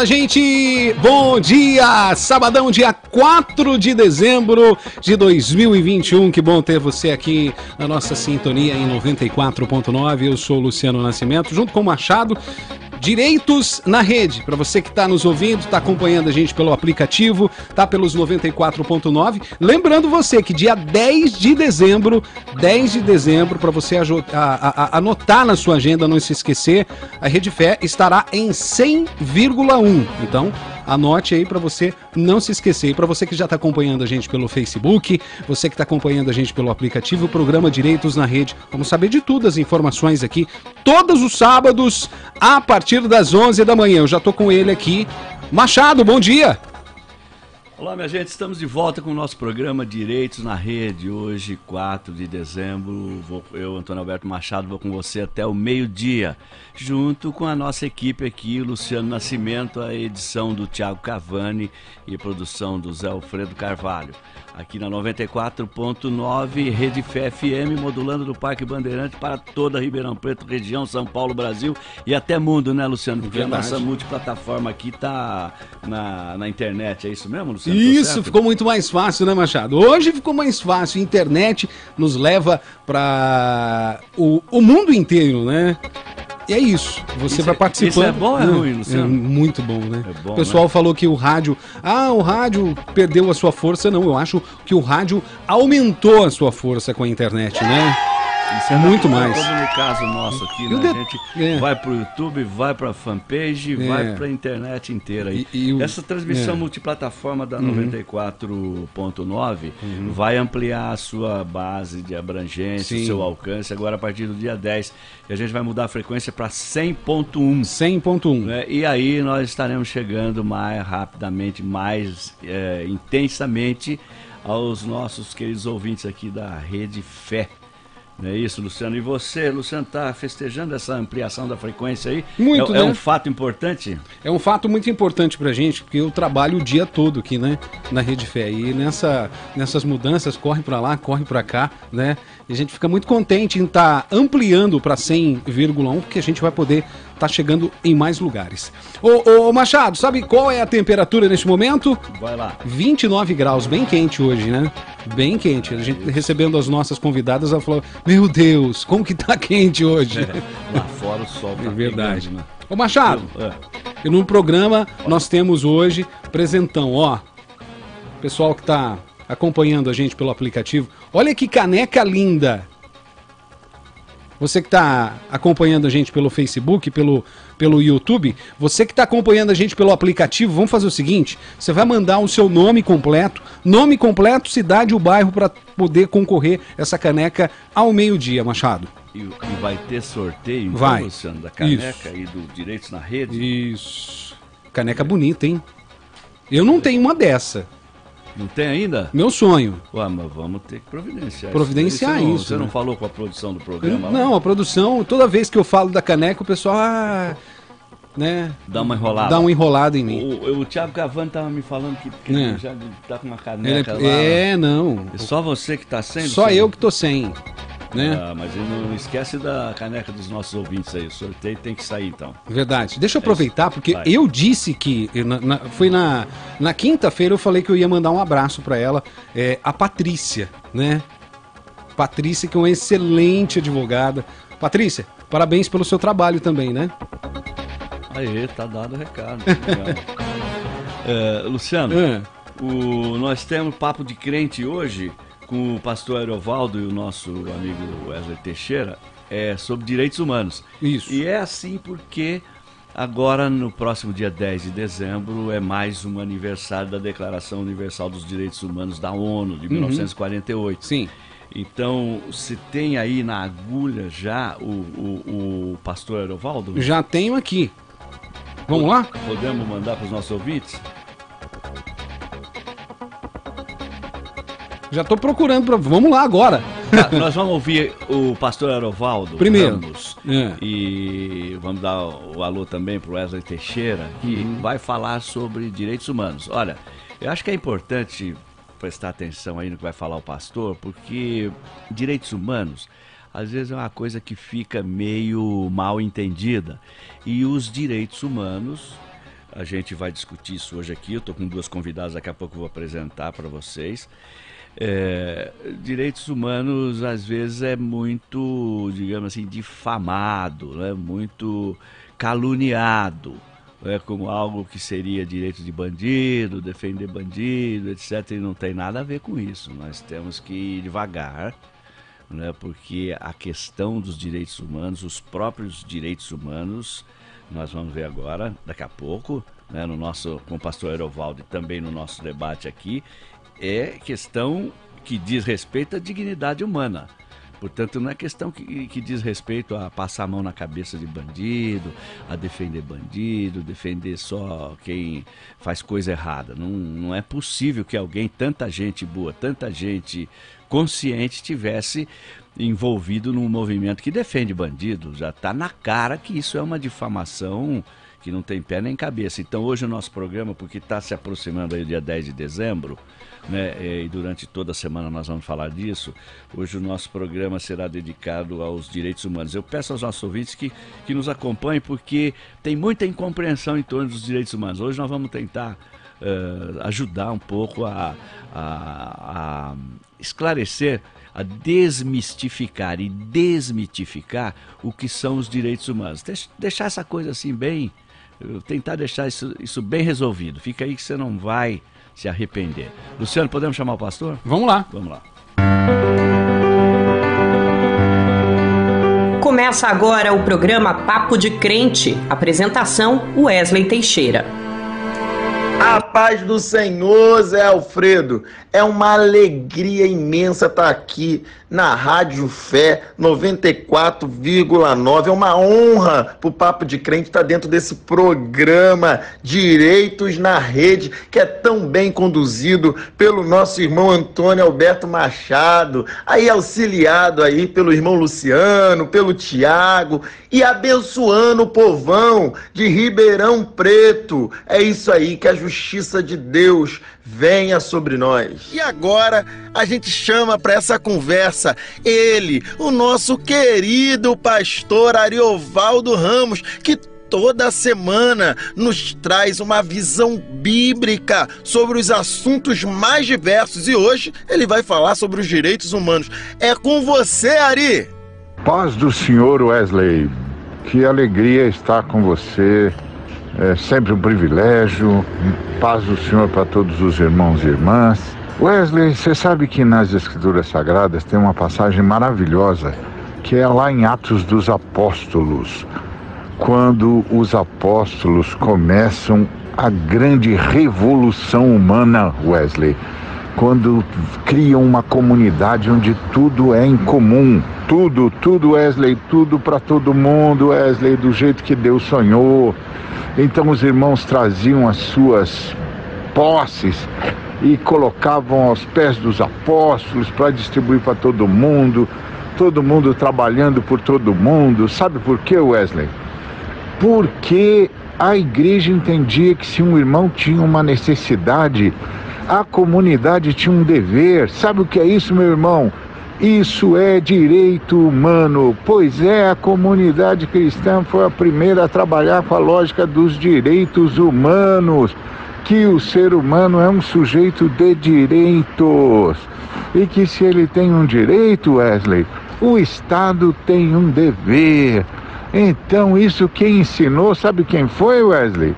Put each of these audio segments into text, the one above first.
Fala, gente! Bom dia! Sabadão, dia 4 de dezembro de 2021. Que bom ter você aqui na nossa sintonia em 94.9. Eu sou o Luciano Nascimento, junto com o Machado. Direitos na Rede, para você que está nos ouvindo, está acompanhando a gente pelo aplicativo, tá pelos 94.9. Lembrando você que dia 10 de dezembro, 10 de dezembro, para você anotar na sua agenda, não se esquecer, a Rede Fé estará em 100,1. Então, Anote aí para você não se esquecer. E para você que já está acompanhando a gente pelo Facebook, você que está acompanhando a gente pelo aplicativo, o programa Direitos na Rede. Vamos saber de tudo as informações aqui, todos os sábados, a partir das 11 da manhã. Eu já estou com ele aqui. Machado, bom dia! Olá, minha gente, estamos de volta com o nosso programa Direitos na Rede. Hoje, 4 de dezembro, vou, eu, Antônio Alberto Machado, vou com você até o meio-dia, junto com a nossa equipe aqui, Luciano Nascimento, a edição do Tiago Cavani e produção do Zé Alfredo Carvalho aqui na 94.9, Rede FM, modulando do Parque Bandeirante para toda Ribeirão Preto, região, São Paulo, Brasil e até mundo, né, Luciano? Porque Verdade. a nossa multiplataforma aqui tá na, na internet, é isso mesmo, Luciano? Isso, ficou muito mais fácil, né, Machado? Hoje ficou mais fácil, internet nos leva para o, o mundo inteiro, né? E é isso. Você isso vai participando. Isso é bom ou é ruim, Luciano? É muito bom, né? É bom, o pessoal né? falou que o rádio. Ah, o rádio perdeu a sua força. Não, eu acho que o rádio aumentou a sua força com a internet, né? Isso é muito mais. Como no caso nosso aqui, né? A gente é. vai pro YouTube, vai pra fanpage, é. vai pra internet inteira. E, e Essa transmissão é. multiplataforma da uhum. 94.9 uhum. vai ampliar a sua base de abrangência, o seu alcance. Agora, a partir do dia 10, a gente vai mudar a frequência para 100.1. 100.1. Né? E aí nós estaremos chegando mais rapidamente, mais é, intensamente aos nossos queridos ouvintes aqui da Rede Fé. É isso, Luciano. E você, Luciano, está festejando essa ampliação da frequência aí? Muito, é, né? é um fato importante? É um fato muito importante para a gente, porque eu trabalho o dia todo aqui, né, na Rede Fé. E nessa, nessas mudanças, corre para lá, corre para cá, né? E a gente fica muito contente em estar tá ampliando para 100,1, porque a gente vai poder estar tá chegando em mais lugares. Ô, ô, Machado, sabe qual é a temperatura neste momento? Vai lá. 29 graus, bem quente hoje, né? Bem quente. A gente recebendo as nossas convidadas, ela falou: Meu Deus, como que tá quente hoje? É, lá fora o sol tá É verdade. Pegando, né? Ô Machado, é. e no programa nós temos hoje presentão, ó. Pessoal que tá acompanhando a gente pelo aplicativo. Olha que caneca linda! Você que está acompanhando a gente pelo Facebook, pelo, pelo YouTube, você que está acompanhando a gente pelo aplicativo, vamos fazer o seguinte: você vai mandar o seu nome completo, nome completo, cidade e o bairro para poder concorrer essa caneca ao meio-dia, Machado. E, e, vai ter sorteio, então, vai. Luciano, da caneca Isso. e do Direitos na Rede? Isso. Caneca bonita, hein? Eu não tenho uma dessa. Não tem ainda? Meu sonho. Ué, mas vamos ter que providenciar. Providenciar isso. Você não, isso. Você né? não falou com a produção do programa? Eu, não, a produção, toda vez que eu falo da caneca, o pessoal. Ah, né? Dá uma enrolada. Dá uma enrolada em mim. O, o, Thiago Cavani tava me falando que, que é. já tá com uma caneca ele, lá. É, não. É só você que tá sem? Só eu que tô sem. Né? Ah, mas não esquece da caneca dos nossos ouvintes aí. O sorteio tem que sair então. Verdade. Deixa eu aproveitar, é porque Vai. eu disse que. Na, na, foi na, na quinta-feira eu falei que eu ia mandar um abraço para ela, é, a Patrícia, né? Patrícia, que é uma excelente advogada. Patrícia, parabéns pelo seu trabalho também, né? Aí, tá dado o recado. é, Luciano, é. O, nós temos papo de crente hoje com o pastor Aerovaldo e o nosso amigo Wesley Teixeira é sobre direitos humanos. Isso. E é assim porque agora, no próximo dia 10 de dezembro, é mais um aniversário da Declaração Universal dos Direitos Humanos da ONU, de 1948. Uhum. Sim. Então, você tem aí na agulha já o, o, o pastor Aerovaldo? Já tenho aqui. Vamos lá? Podemos mandar para os nossos ouvintes? Já estou procurando. Pra... Vamos lá agora. Tá, nós vamos ouvir o pastor Aerovaldo Primeiro. Ramos, É. e vamos dar o alô também para o Wesley Teixeira, que Uhum. vai falar sobre direitos humanos. Olha, eu acho que é importante prestar atenção aí no que vai falar o pastor, porque direitos humanos às vezes é uma coisa que fica meio mal entendida. E os direitos humanos, a gente vai discutir isso hoje aqui. Eu estou com duas convidadas, daqui a pouco eu vou apresentar para vocês. É, direitos humanos às vezes é muito, digamos assim, difamado, né? muito caluniado, né? como algo que seria direito de bandido, defender bandido, etc. E não tem nada a ver com isso. Nós temos que ir devagar, né? porque a questão dos direitos humanos, os próprios direitos humanos, nós vamos ver agora, daqui a pouco, né? no nosso, com o pastor Aerovaldo e também no nosso debate aqui, é questão que diz respeito à dignidade humana. Portanto, não é questão que, que diz respeito a passar a mão na cabeça de bandido, a defender bandido, defender só quem faz coisa errada. Não, não é possível que alguém, tanta gente boa, tanta gente consciente, tivesse envolvido num movimento que defende bandido. Já está na cara que isso é uma difamação que não tem pé nem cabeça. Então, hoje o nosso programa, porque está se aproximando aí o dia 10 de dezembro, né, e durante toda a semana nós vamos falar disso, hoje o nosso programa será dedicado aos direitos humanos. Eu peço aos nossos ouvintes que, que nos acompanhem, porque tem muita incompreensão em torno dos direitos humanos. Hoje nós vamos tentar eh, ajudar um pouco a, a, a esclarecer a desmistificar e desmitificar o que são os direitos humanos. Deix- Deixar essa coisa assim bem, tentar deixar isso, isso bem resolvido. Fica aí que você não vai se arrepender. Luciano, podemos chamar o pastor? Vamos lá. Vamos lá. Começa agora o programa Papo de Crente. Apresentação: Wesley Teixeira. A paz do Senhor, Zé Alfredo. É uma alegria imensa estar aqui na Rádio Fé 94,9. É uma honra para o Papo de Crente estar dentro desse programa Direitos na Rede, que é tão bem conduzido pelo nosso irmão Antônio Alberto Machado, aí auxiliado aí pelo irmão Luciano, pelo Tiago e abençoando o povão de Ribeirão Preto. É isso aí, que a justiça de Deus venha sobre nós. E agora a gente chama para essa conversa ele, o nosso querido pastor Ariovaldo Ramos, que toda semana nos traz uma visão bíblica sobre os assuntos mais diversos e hoje ele vai falar sobre os direitos humanos. É com você, Ari. Paz do Senhor Wesley, que alegria estar com você, é sempre um privilégio. Paz do Senhor para todos os irmãos e irmãs. Wesley, você sabe que nas Escrituras Sagradas tem uma passagem maravilhosa que é lá em Atos dos Apóstolos, quando os apóstolos começam a grande revolução humana, Wesley quando criam uma comunidade onde tudo é em comum. Tudo, tudo, Wesley, tudo para todo mundo, Wesley, do jeito que Deus sonhou. Então os irmãos traziam as suas posses e colocavam aos pés dos apóstolos para distribuir para todo mundo, todo mundo trabalhando por todo mundo. Sabe por quê, Wesley? Porque a igreja entendia que se um irmão tinha uma necessidade, a comunidade tinha um dever. Sabe o que é isso, meu irmão? Isso é direito humano. Pois é, a comunidade cristã foi a primeira a trabalhar com a lógica dos direitos humanos. Que o ser humano é um sujeito de direitos. E que se ele tem um direito, Wesley, o Estado tem um dever. Então, isso quem ensinou, sabe quem foi, Wesley?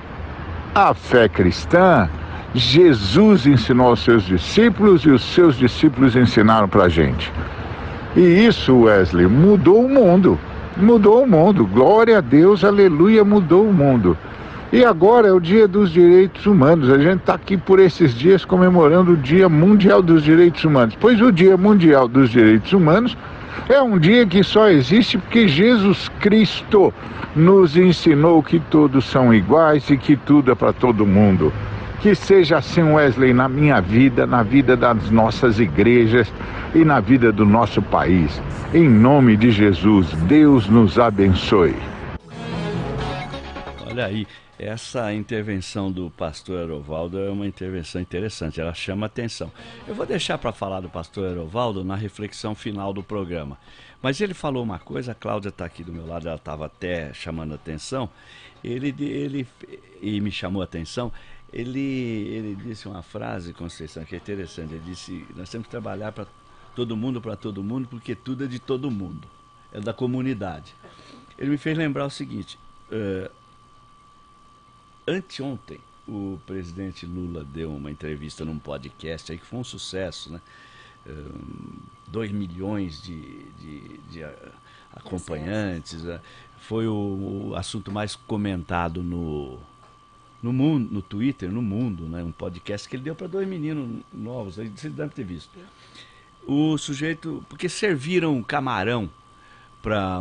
A fé cristã. Jesus ensinou aos seus discípulos e os seus discípulos ensinaram para a gente. E isso, Wesley, mudou o mundo. Mudou o mundo. Glória a Deus, aleluia, mudou o mundo. E agora é o Dia dos Direitos Humanos. A gente está aqui por esses dias comemorando o Dia Mundial dos Direitos Humanos. Pois o Dia Mundial dos Direitos Humanos é um dia que só existe porque Jesus Cristo nos ensinou que todos são iguais e que tudo é para todo mundo. Que seja assim, Wesley, na minha vida, na vida das nossas igrejas e na vida do nosso país. Em nome de Jesus, Deus nos abençoe. Olha aí, essa intervenção do pastor Erovaldo é uma intervenção interessante, ela chama atenção. Eu vou deixar para falar do pastor Erovaldo na reflexão final do programa. Mas ele falou uma coisa, a Cláudia está aqui do meu lado, ela estava até chamando atenção, ele, ele, e me chamou atenção, ele, ele disse uma frase, Conceição, que é interessante, ele disse, nós temos que trabalhar para todo mundo, para todo mundo, porque tudo é de todo mundo, é da comunidade. Ele me fez lembrar o seguinte, uh, Anteontem, o presidente Lula deu uma entrevista num podcast aí que foi um sucesso, né? 2 milhões de, de, de acompanhantes. Né? Foi o, o, assunto mais comentado no, no mundo, no Twitter, no mundo, né? Um podcast que ele deu para dois meninos novos, vocês devem ter visto. O sujeito, porque serviram camarão para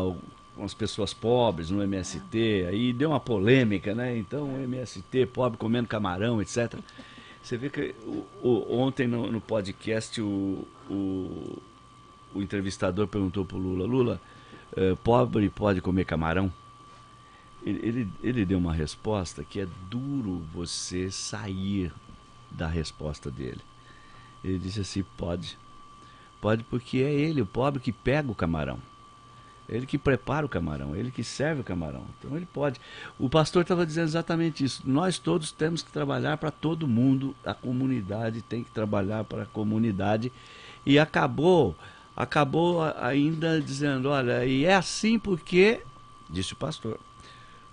com as pessoas pobres no MST, aí deu uma polêmica, né? Então, MST, pobre comendo camarão, etc. Você vê que o, o, ontem no, no podcast o, o, entrevistador perguntou para o Lula, Lula, eh, pobre pode comer camarão? Ele, ele, deu uma resposta que é duro você sair da resposta dele. Ele disse assim, pode. Pode porque é ele, o pobre, que pega o camarão. Ele que prepara o camarão, ele que serve o camarão. Então ele pode. O pastor estava dizendo exatamente isso. Nós todos temos que trabalhar para todo mundo. A comunidade tem que trabalhar para a comunidade. E acabou, acabou ainda dizendo, olha, e é assim porque, disse o pastor,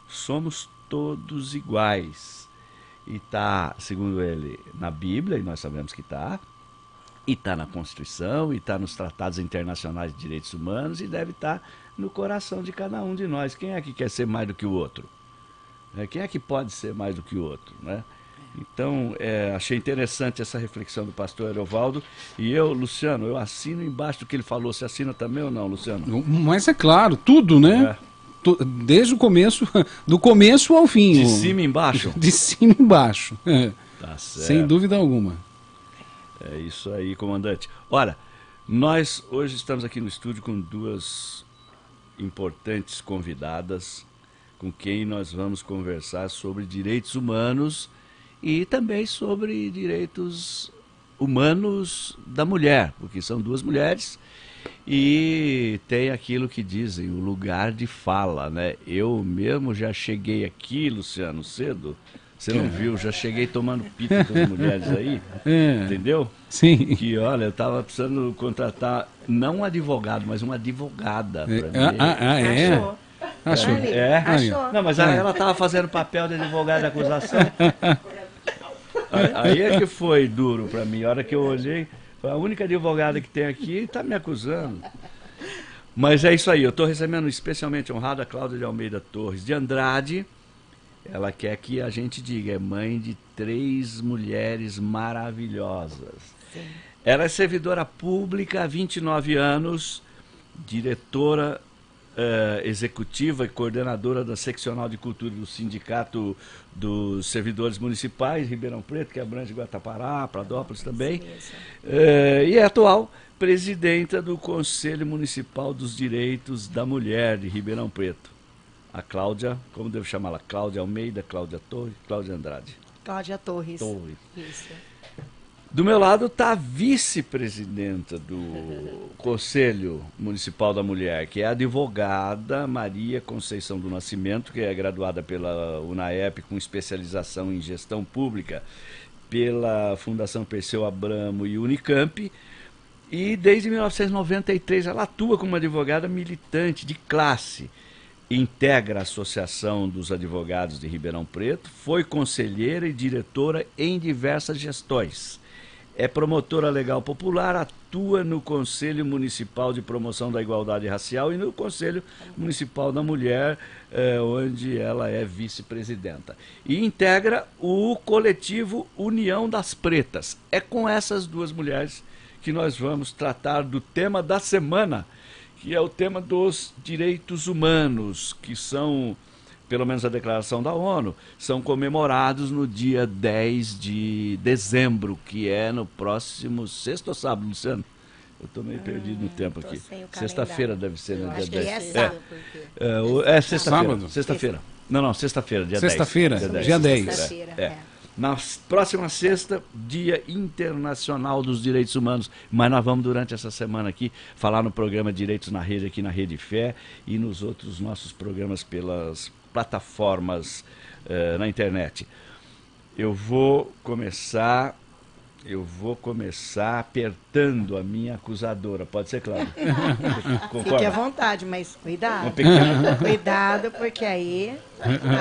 somos todos iguais. E está, segundo ele, na Bíblia, e nós sabemos que está, e está na Constituição, e está nos tratados internacionais de direitos humanos, e deve estar tá no coração de cada um de nós. Quem é que quer ser mais do que o outro? É, quem é que pode ser mais do que o outro? Né? Então, é, achei interessante essa reflexão do pastor Erovaldo. E eu, Luciano, eu assino embaixo do que ele falou. Você assina também ou não, Luciano? Mas é claro, tudo, né? É. Desde o começo, do começo ao fim. De cima embaixo? De cima embaixo. É. Tá Sem dúvida alguma. É isso aí, comandante. Ora, nós hoje estamos aqui no estúdio com duas importantes convidadas com quem nós vamos conversar sobre direitos humanos e também sobre direitos humanos da mulher, porque são duas mulheres e tem aquilo que dizem, o lugar de fala, né? Eu mesmo já cheguei aqui, Luciano, cedo, você não viu? Já cheguei tomando pita com as mulheres aí. É. Entendeu? Sim. Que olha, eu tava precisando contratar não um advogado, mas uma advogada. É. Ah, ah, ah, é? Achou. Achou. É? Achou. Não, mas é. ela tava fazendo papel de advogada de acusação. aí é que foi duro para mim. A hora que eu olhei, a única advogada que tem aqui está me acusando. Mas é isso aí, eu estou recebendo especialmente honrado a Cláudia de Almeida Torres de Andrade ela quer que a gente diga, é mãe de três mulheres maravilhosas. Sim. Ela é servidora pública há 29 anos, diretora uh, executiva e coordenadora da seccional de cultura do Sindicato dos Servidores Municipais, Ribeirão Preto, que abrange Guatapará, Pradópolis também, uh, e é atual presidenta do Conselho Municipal dos Direitos da Mulher de Ribeirão Preto a Cláudia, como devo chamá-la? Cláudia Almeida, Cláudia Torres, Cláudia Andrade. Cláudia Torres. Torres. Isso. Do meu lado está a vice-presidenta do Conselho Municipal da Mulher, que é a advogada Maria Conceição do Nascimento, que é graduada pela UNAEP com especialização em gestão pública pela Fundação Perseu Abramo e Unicamp. E desde 1993 ela atua como advogada militante de classe integra a Associação dos Advogados de Ribeirão Preto, foi conselheira e diretora em diversas gestões. É promotora legal popular, atua no Conselho Municipal de Promoção da Igualdade Racial e no Conselho Municipal da Mulher, eh, onde ela é vice-presidenta. E integra o coletivo União das Pretas. É com essas duas mulheres que nós vamos tratar do tema da semana, que é o tema dos direitos humanos, que são pelo menos a declaração da ONU, são comemorados no dia 10 de dezembro, que é no próximo sexto ou sábado, Luciano? Eu estou meio perdido no Hum, tempo aqui. Sexta-feira deve ser, Eu no acho dia que 10. é sábado, É, o- é sexta-feira. Sábado? Sexta-feira. Não, não, sexta-feira, dia 10. Sexta-feira, dia 10. Sexta-feira, É. é. Na próxima sexta, Dia Internacional dos Direitos Humanos. Mas nós vamos, durante essa semana aqui, falar no programa Direitos na Rede, aqui na Rede Fé, e nos outros nossos programas pelas plataformas eh, na internet. Eu vou começar. Eu vou começar apertando a minha acusadora. Pode ser, Cláudio? Fique à vontade, mas cuidado. Uma pequena- Cuidado, porque aí,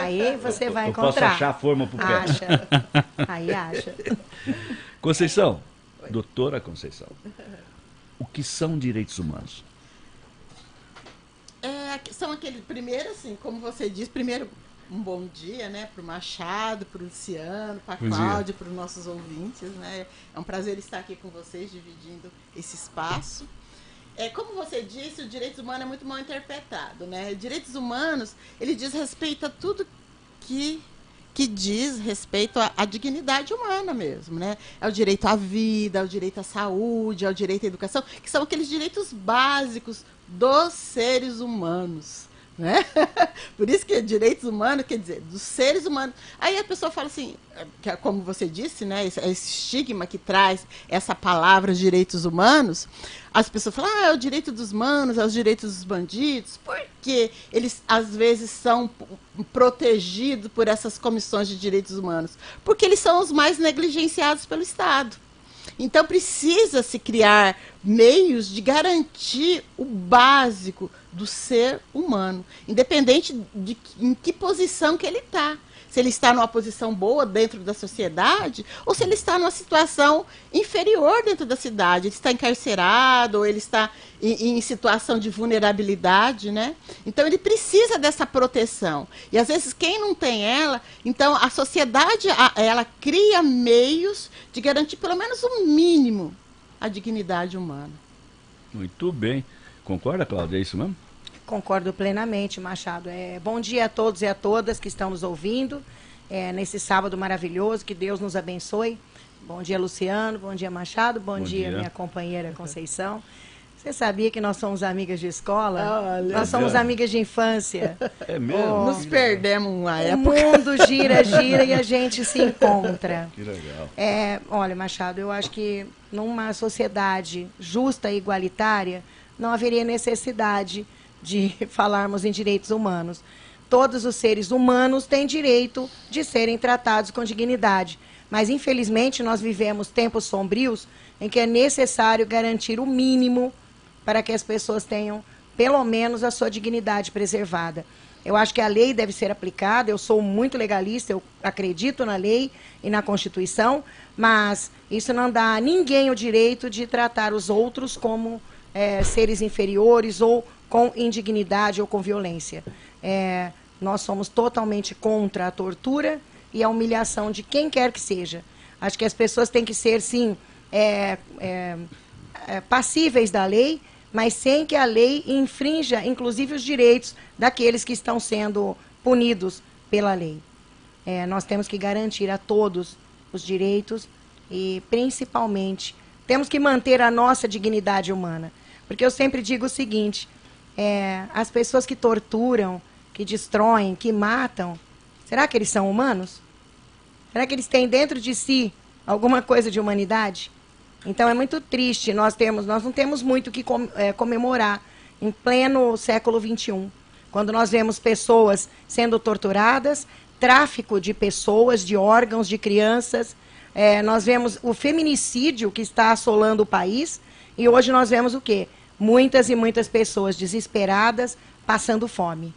aí você vai Eu posso encontrar. achar a forma pro pé. Acha. Aí acha. Conceição, doutora Conceição, o que são direitos humanos? São aqueles, primeiro assim, como você disse, primeiro um bom dia, né, para o Machado, para o Luciano, para a. Cláudia, para os nossos ouvintes, né, é um prazer estar aqui com vocês, dividindo esse espaço. É, como você disse, o direito humano é muito mal interpretado, né, direitos humanos, ele diz respeito a tudo que que diz respeito à, à dignidade humana mesmo, né? É o direito à vida, é o direito à saúde, é o direito à educação, que são aqueles direitos básicos dos seres humanos, né? Por isso que é direitos humanos, quer dizer, dos seres humanos. Aí a pessoa fala assim, que é como você disse, né? Esse, esse estigma que traz essa palavra direitos humanos, as pessoas falam, ah, é o direito dos manos, é os direitos dos bandidos, porque eles às vezes são protegidos por essas comissões de direitos humanos, porque eles são os mais negligenciados pelo Estado. Então precisa se criar meios de garantir o básico do ser humano, independente de em que posição que ele está. Se ele está numa posição boa dentro da sociedade ou se ele está numa situação inferior dentro da cidade. Ele está encarcerado ou ele está em, em situação de vulnerabilidade, né? Então ele precisa dessa proteção. E às vezes quem não tem ela, então a sociedade ela cria meios de garantir pelo menos o mínimo a dignidade humana. Muito bem. Concorda, Cláudia? É isso mesmo? Concordo plenamente, Machado. É, bom dia a todos e a todas que estão nos ouvindo é, nesse sábado maravilhoso. Que Deus nos abençoe. Bom dia, Luciano. Bom dia, Machado. Bom, Bom dia, dia. minha companheira Conceição. Você sabia que nós somos amigas de escola? Olha. nós somos amigas de infância. É mesmo? Nos perdemos uma O época. mundo gira, gira e a gente se encontra. Que legal. É, olha, Machado, eu acho que numa sociedade justa e igualitária não haveria necessidade de falarmos em direitos humanos. Todos os seres humanos têm direito de serem tratados com dignidade. Mas, infelizmente, nós vivemos tempos sombrios em que é necessário garantir o mínimo para que as pessoas tenham, pelo menos, a sua dignidade preservada. Eu acho que a lei deve ser aplicada, eu sou muito legalista, eu acredito na lei e na Constituição, mas isso não dá a ninguém o direito de tratar os outros como eh, seres inferiores ou com indignidade ou com violência. Eh, nós somos totalmente contra a tortura e a humilhação de quem quer que seja. Acho que as pessoas têm que ser, sim, eh, eh, eh, passíveis da lei, mas sem que a lei infrinja, inclusive, os direitos daqueles que estão sendo punidos pela lei. É, nós temos que garantir a todos os direitos e, principalmente, temos que manter a nossa dignidade humana. Porque eu sempre digo o seguinte: é, as pessoas que torturam, que destroem, que matam, será que eles são humanos? Será que eles têm dentro de si alguma coisa de humanidade? Então é muito triste nós temos, nós não temos muito o que com- eh, comemorar em pleno século XXI, quando nós vemos pessoas sendo torturadas, tráfico de pessoas, de órgãos, de crianças, eh, nós vemos o feminicídio que está assolando o país e hoje nós vemos o quê? Muitas e muitas pessoas desesperadas passando fome.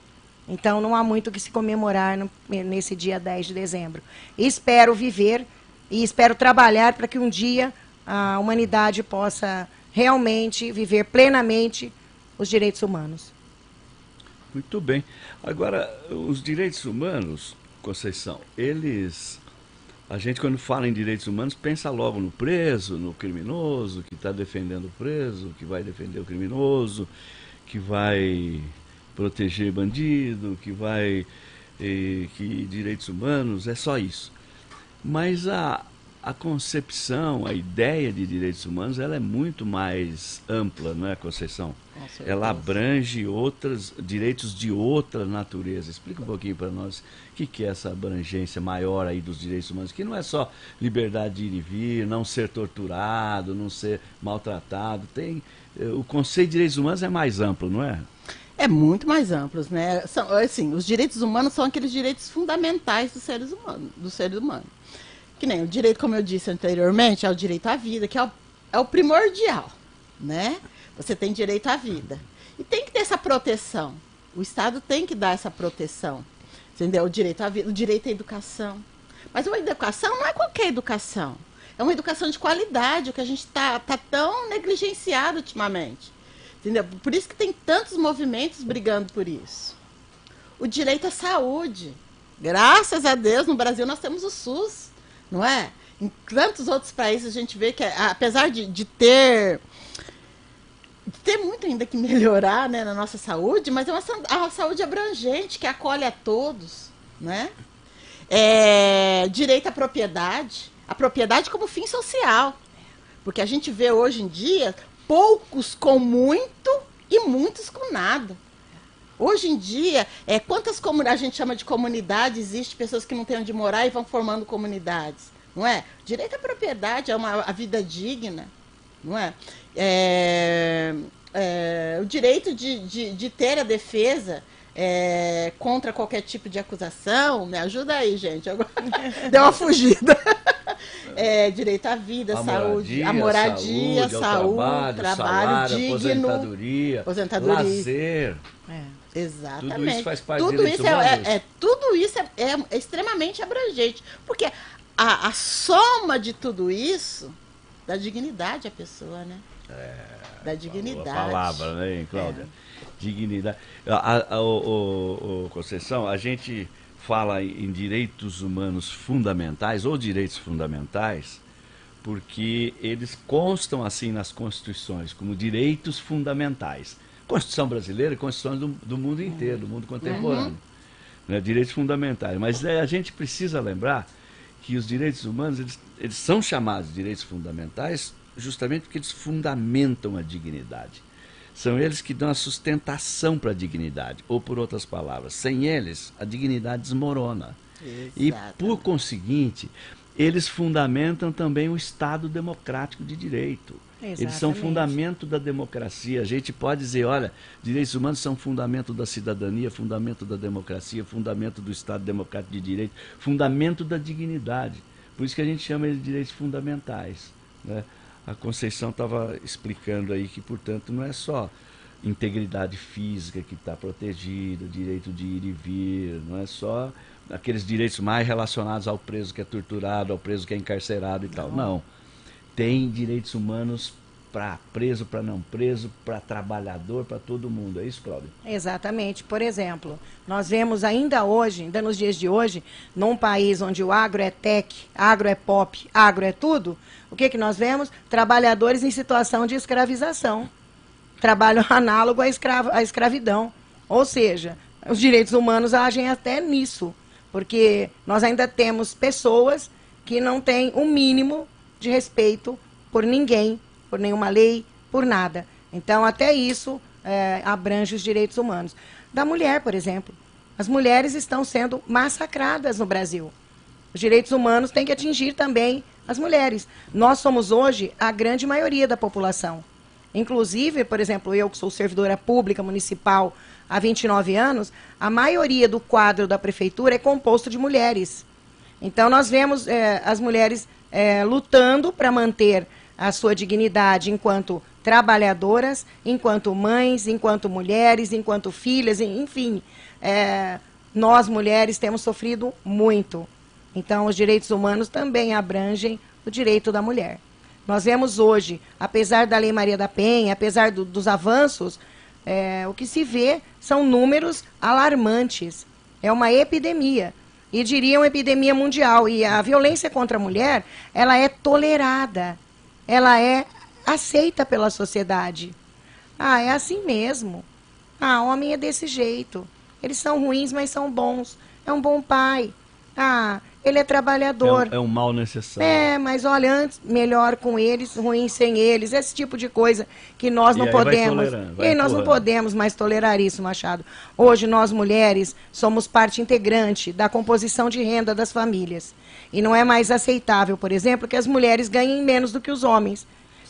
Então não há muito que se comemorar no- nesse dia 10 de dezembro. Espero viver e espero trabalhar para que um dia a humanidade possa realmente viver plenamente os direitos humanos. Muito bem. Agora, os direitos humanos, Conceição, eles. A gente, quando fala em direitos humanos, pensa logo no preso, no criminoso, que está defendendo o preso, que vai defender o criminoso, que vai proteger bandido, que vai. Eh, que direitos humanos, é só isso. Mas a, a concepção, a ideia de direitos humanos, ela é muito mais ampla, não é, Conceição? ela abrange outros direitos de outra natureza. Explica um pouquinho para nós o que, que é essa abrangência maior aí dos direitos humanos, que não é só liberdade de ir e vir, não ser torturado, não ser maltratado. Tem eh, o conceito de direitos humanos é mais amplo, não é? É muito mais amplo, né? São, assim, os direitos humanos são aqueles direitos fundamentais dos seres humanos, dos seres humanos. Que nem o direito, como eu disse anteriormente, é o direito à vida, que é o, é o primordial, né? Você tem direito à vida. E tem que ter essa proteção. O Estado tem que dar essa proteção. Entendeu? O direito à vida, o direito à educação. Mas uma educação não é qualquer educação. É uma educação de qualidade, o que a gente está tá tão negligenciado ultimamente. Entendeu? Por isso que tem tantos movimentos brigando por isso. O direito à saúde. Graças a Deus, no Brasil nós temos o SUS, não é? Em tantos outros países a gente vê que, apesar de, de ter tem muito ainda que melhorar né, na nossa saúde, mas é uma, uma saúde abrangente que acolhe a todos, né? É, direito à propriedade, a propriedade como fim social, porque a gente vê hoje em dia poucos com muito e muitos com nada. Hoje em dia, é, quantas a gente chama de comunidade, existe pessoas que não têm onde morar e vão formando comunidades, não é? Direito à propriedade é uma a vida digna, não é? é, é o direito de, de, de, ter a defesa é, contra qualquer tipo de acusação. Me ajuda aí, gente. Agora deu uma fugida. É, direito à vida, a saúde, moradia, a moradia, saúde, saúde trabalho, trabalho salário, digno, aposentadoria, aposentadoria, lazer. É, exatamente. Tudo isso faz parte tudo isso é, é, tudo isso é, é, extremamente abrangente, porque a, a soma de tudo isso dá dignidade à pessoa, né? É, da dignidade. A palavra, né, Cláudia? É. Dignidade. A, a, o, o, Conceição, a gente fala em direitos humanos fundamentais ou direitos fundamentais porque eles constam assim nas constituições como direitos fundamentais. Constituição brasileira e Constituição do, do mundo inteiro, do mundo contemporâneo. Uhum. Né, direitos fundamentais. Mas é, a gente precisa lembrar que os direitos humanos eles, eles são chamados de direitos fundamentais justamente porque eles fundamentam a dignidade. São eles que dão a sustentação para a dignidade. Ou, por outras palavras, sem eles, a dignidade desmorona. Exatamente. E, por conseguinte, eles fundamentam também o Estado democrático de direito. Exatamente. Eles são fundamento da democracia. A gente pode dizer, olha, direitos humanos são fundamento da cidadania, fundamento da democracia, fundamento do Estado democrático de direito, fundamento da dignidade. Por isso que a gente chama eles de direitos fundamentais. Né? a Conceição estava explicando aí que, portanto, não é só integridade física que está protegida, direito de ir e vir, não é só aqueles direitos mais relacionados ao preso que é torturado, ao preso que é encarcerado e não. tal. Não. Tem direitos humanos para preso, para não preso, para trabalhador, para todo mundo. É isso, Cláudio? Exatamente. Por exemplo, nós vemos ainda hoje, ainda nos dias de hoje, num país onde o agro é tech, agro é pop, agro é tudo, o que, que nós vemos? Trabalhadores em situação de escravização. Trabalho análogo à, escravo, à escravidão. Ou seja, os direitos humanos agem até nisso. Porque nós ainda temos pessoas que não têm o um mínimo de respeito por ninguém, por nenhuma lei, por nada. Então, até isso é, abrange os direitos humanos. Da mulher, por exemplo. As mulheres estão sendo massacradas no Brasil. Os direitos humanos têm que atingir também as mulheres. Nós somos hoje a grande maioria da população. Inclusive, por exemplo, eu que sou servidora pública municipal há 29 anos, a maioria do quadro da prefeitura é composto de mulheres. Então, nós vemos é, as mulheres é, lutando para manter a sua dignidade enquanto trabalhadoras, enquanto mães, enquanto mulheres, enquanto filhas, enfim. É, nós, mulheres, temos sofrido muito. Então, os direitos humanos também abrangem o direito da mulher. Nós vemos hoje, apesar da Lei Maria da Penha, apesar do, dos avanços, é, o que se vê são números alarmantes. É uma epidemia. E diria uma epidemia mundial. E a violência contra a mulher, ela é tolerada. Ela é aceita pela sociedade. Ah, é assim mesmo. Ah, homem é desse jeito. Eles são ruins, mas são bons. É um bom pai. Ah, ele é trabalhador. É um, é um mal necessário. É, mas olha, antes, melhor com eles, ruim sem eles. Esse tipo de coisa que nós E não podemos. e aí nós não podemos mais tolerar isso, Machado. Hoje, nós mulheres somos parte integrante da composição de renda das famílias. E não é mais aceitável, por exemplo, que as mulheres ganhem menos do que os homens.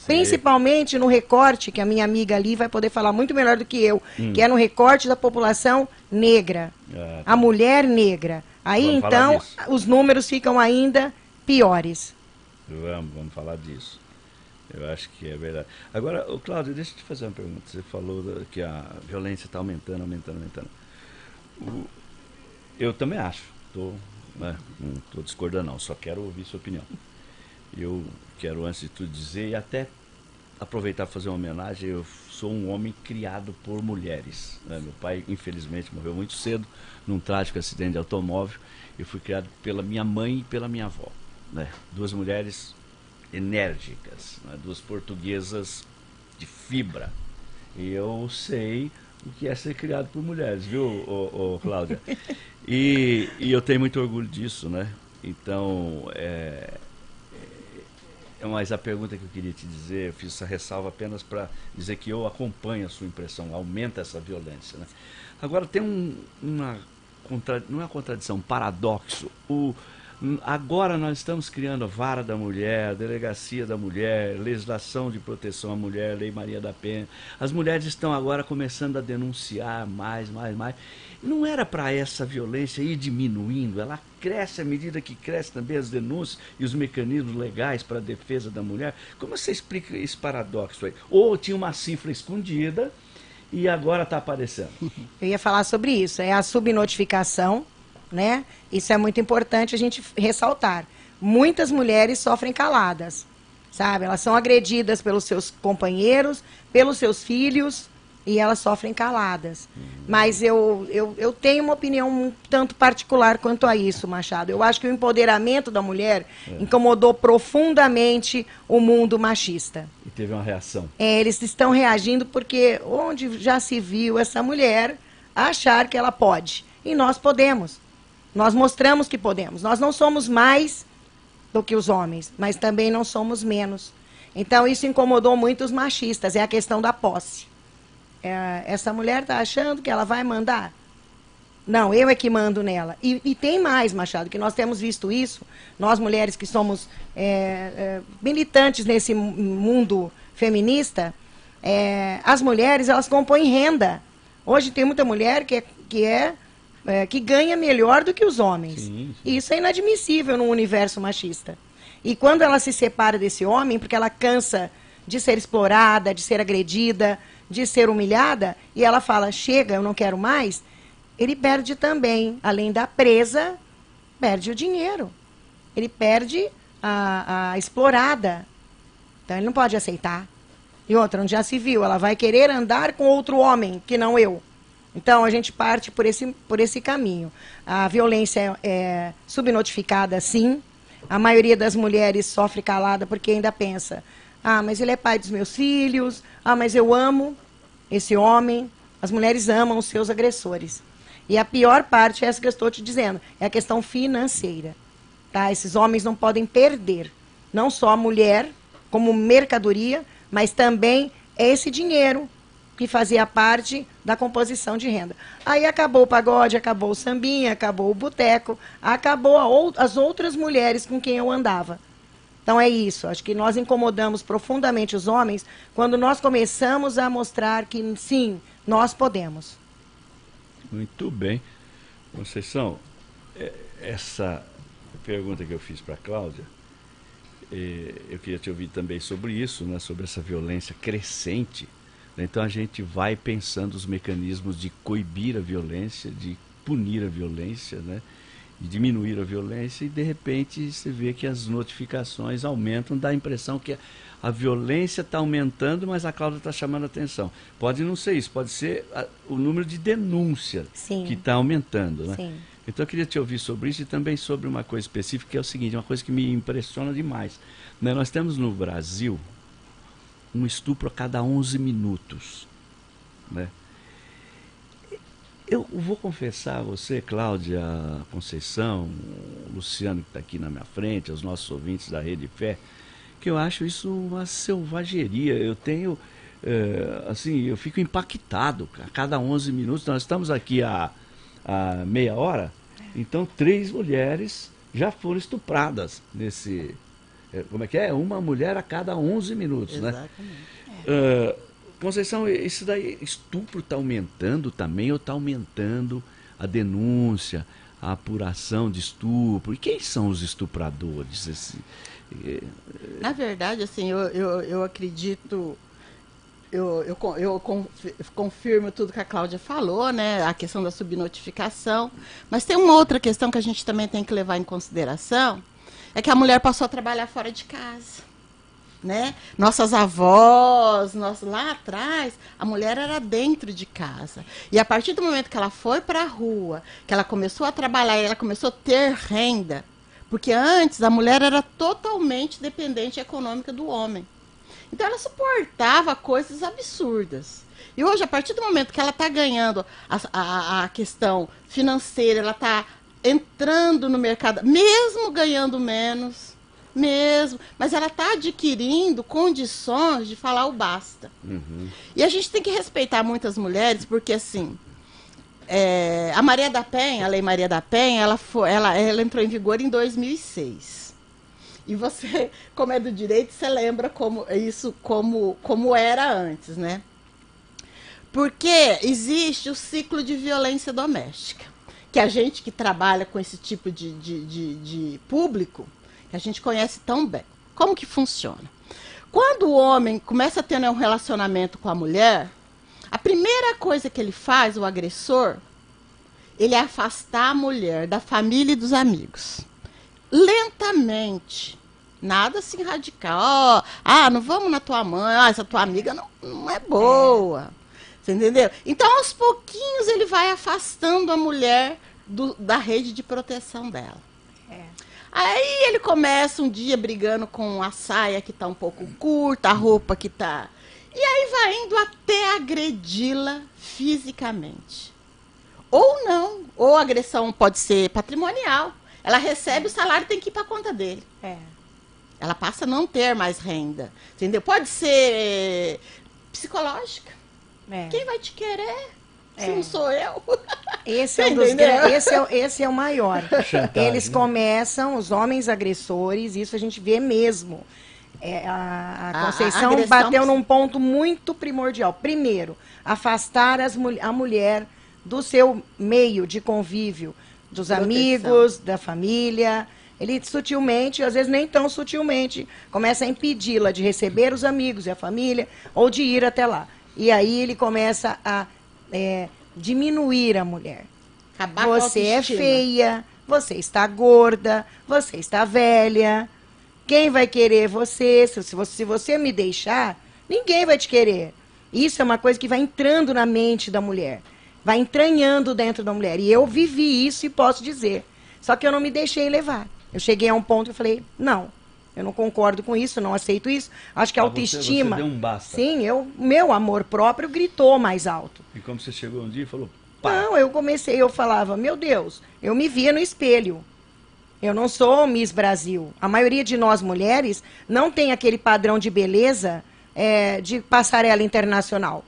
Principalmente no recorte, que a minha amiga ali vai poder falar muito melhor do que eu, Hum. que é no recorte da população negra. Ah, A mulher negra. Aí Vamos então os números ficam ainda piores. Vamos, vamos falar disso. Eu acho que é verdade. Agora, ô, Cláudio, deixa eu te fazer uma pergunta. Você falou que a violência está aumentando, aumentando, aumentando. O- eu também acho. Tô, né, não estou discordando, não. Só quero ouvir sua opinião. Eu quero, antes de tudo, dizer e até aproveitar para fazer uma homenagem. Eu sou um homem criado por mulheres. né? Meu pai, infelizmente, morreu muito cedo num trágico acidente de automóvel. Eu fui criado pela minha mãe e pela minha avó. né? Duas mulheres enérgicas, né? duas portuguesas de fibra. E eu sei o que é ser criado por mulheres, viu, ô, ô, Cláudia? E, e eu tenho muito orgulho disso, né? Então, é, mas a pergunta que eu queria te dizer, eu fiz essa ressalva apenas para dizer que eu acompanho a sua impressão, aumenta essa violência. Né? Agora tem um, uma contra, não é uma contradição, um paradoxo. O, agora nós estamos criando a vara da mulher, delegacia da mulher, legislação de proteção à mulher, Lei Maria da Penha. As mulheres estão agora começando a denunciar mais, mais, mais. Não era para essa violência ir diminuindo, ela cresce à medida que cresce também as denúncias e os mecanismos legais para a defesa da mulher. Como você explica esse paradoxo aí? Ou tinha uma cifra escondida e agora está aparecendo? Eu ia falar sobre isso. É a subnotificação, né? Isso é muito importante a gente ressaltar. Muitas mulheres sofrem caladas, sabe? Elas são agredidas pelos seus companheiros, pelos seus filhos, e elas sofrem caladas. Mas eu, eu, eu tenho uma opinião um tanto particular quanto a isso, Machado. Eu acho que o empoderamento da mulher incomodou profundamente o mundo machista. E teve uma reação. É, eles estão reagindo porque onde já se viu essa mulher achar que ela pode. E nós podemos. Nós mostramos que podemos. Nós não somos mais do que os homens, mas também não somos menos. Então isso incomodou muito os machistas, é a questão da posse. É, essa mulher está achando que ela vai mandar? Não, eu é que mando nela. E, e tem mais, Machado, que nós temos visto isso, nós mulheres que somos é, é, militantes nesse mu- mundo feminista, é, as mulheres elas compõem renda. Hoje tem muita mulher que é, que é, é, que ganha melhor do que os homens. Sim, E Isso é inadmissível num universo machista. E quando ela se separa desse homem, porque ela cansa de ser explorada, de ser agredida, de ser humilhada, e ela fala: chega, eu não quero mais, ele perde também, além da presa, perde o dinheiro. Ele perde a, a explorada. Então ele não pode aceitar. E outra, onde já se viu, ela vai querer andar com outro homem que não eu. Então a gente parte por esse, por esse caminho. A violência é, é subnotificada, sim. A maioria das mulheres sofre calada porque ainda pensa: ah, mas ele é pai dos meus filhos, ah, mas eu amo esse homem. As mulheres amam os seus agressores. E a pior parte é essa que eu estou te dizendo: é a questão financeira. Tá? Esses homens não podem perder não só a mulher como mercadoria, mas também esse dinheiro que fazia parte da composição de renda. Aí acabou o pagode, acabou o sambinha, acabou o boteco, acabou as outras mulheres com quem eu andava. Então é isso. Acho que nós incomodamos profundamente os homens quando nós começamos a mostrar que sim, nós podemos. Muito bem. Conceição, é, essa pergunta que eu fiz para a Cláudia, é, eu queria te ouvir também sobre isso, né, sobre essa violência crescente. né? Então a gente vai pensando os mecanismos de coibir a violência, de punir a violência, né? Diminuir a violência e de repente você vê que as notificações aumentam, dá a impressão que a violência está aumentando, mas a Cláudia está chamando a atenção. Pode não ser isso, pode ser a, o número de denúncia Sim. que está aumentando. Né? Sim. Então eu queria te ouvir sobre isso e também sobre uma coisa específica, que é o seguinte, uma coisa que me impressiona demais. Né? Nós temos no Brasil um estupro a cada 11 minutos. Né? Eu vou confessar a você, Cláudia Conceição, Luciano que está aqui na minha frente, aos nossos ouvintes da Rede Fé, que eu acho isso uma selvageria. Eu tenho, eh, assim, eu fico impactado a cada 11 minutos. Nós estamos aqui há, há meia hora, então três mulheres já foram estupradas nesse... eh, Como é que é? Uma mulher a cada 11 minutos, né? Exatamente. Ah, Conceição, isso daí, estupro está aumentando também ou está aumentando a denúncia, a apuração de estupro? E quem são os estupradores? Esse, eh, Na verdade, assim, eu, eu, eu acredito, eu, eu, eu con- confirmo tudo que a Cláudia falou, né? A questão da subnotificação. Mas tem uma outra questão que a gente também tem que levar em consideração, é que a mulher passou a trabalhar fora de casa. Né? Nossas avós, nós, lá atrás, a mulher era dentro de casa. E a partir do momento que ela foi para a rua, que ela começou a trabalhar, ela começou a ter renda, porque antes a mulher era totalmente dependente econômica do homem. Então ela suportava coisas absurdas. E hoje, a partir do momento que ela está ganhando a, a, a questão financeira, ela está entrando no mercado, mesmo ganhando menos, mesmo, mas ela está adquirindo condições de falar o basta. E a gente tem que respeitar muitas mulheres, porque assim, é, a Maria da Penha, a Lei Maria da Penha, ela, foi, ela, ela entrou em vigor em 2006. E você, como é do direito, você lembra como isso como, como era antes, né? Porque existe o ciclo de violência doméstica. Que a gente que trabalha com esse tipo de, de, de, de público, que a gente conhece tão bem. Como que funciona? Quando o homem começa a ter né, um relacionamento com a mulher, a primeira coisa que ele faz, o agressor, ele é afastar a mulher da família e dos amigos. Lentamente. Nada assim radical. Ó, ah, não vamos na tua mãe. Ah, essa tua amiga não, não é boa. Você entendeu? Então, aos pouquinhos, ele vai afastando a mulher do- da rede de proteção dela. É. Aí ele começa um dia brigando com a saia que tá um pouco curta, a roupa que tá. E aí vai indo até agredi-la fisicamente. Ou não. Ou a agressão pode ser patrimonial. Ela recebe o salário e tem que ir para conta dele. É. Ela passa a não ter mais renda. Entendeu? Pode ser psicológica. É. Quem vai te querer? Se É. não sou eu. Esse é, um dos esse, é, o- esse é o maior. Chantagem, Eles né? começam, os homens agressores, isso a gente vê mesmo. É, a, a A- a Conceição agressão- bateu num ponto muito primordial. Primeiro, afastar as a mulher do seu meio de convívio, dos Proteção. amigos, da família. Ele sutilmente, às vezes nem tão sutilmente, começa a impedi-la de receber os amigos e a família ou de ir até lá. E aí ele começa a é, diminuir a mulher. Acabar com a Você é feia, você está gorda, você está velha. Quem vai querer você? Se, você? se você me deixar, ninguém vai te querer. Isso é uma coisa que vai entrando na mente da mulher, vai entranhando dentro da mulher. E eu vivi isso e posso dizer. Só que eu não me deixei levar. Eu cheguei a um ponto eu falei: não, eu não concordo com isso, não aceito isso. Acho que a Ah, você- autoestima. você deu um basta. Sim, eu, meu amor próprio gritou mais alto. E como você chegou um dia e falou, pá, Não, eu comecei, eu falava, meu Deus, eu me via no espelho. Eu não sou Miss Brasil. A maioria de nós mulheres não tem aquele padrão de beleza é, de passarela internacional.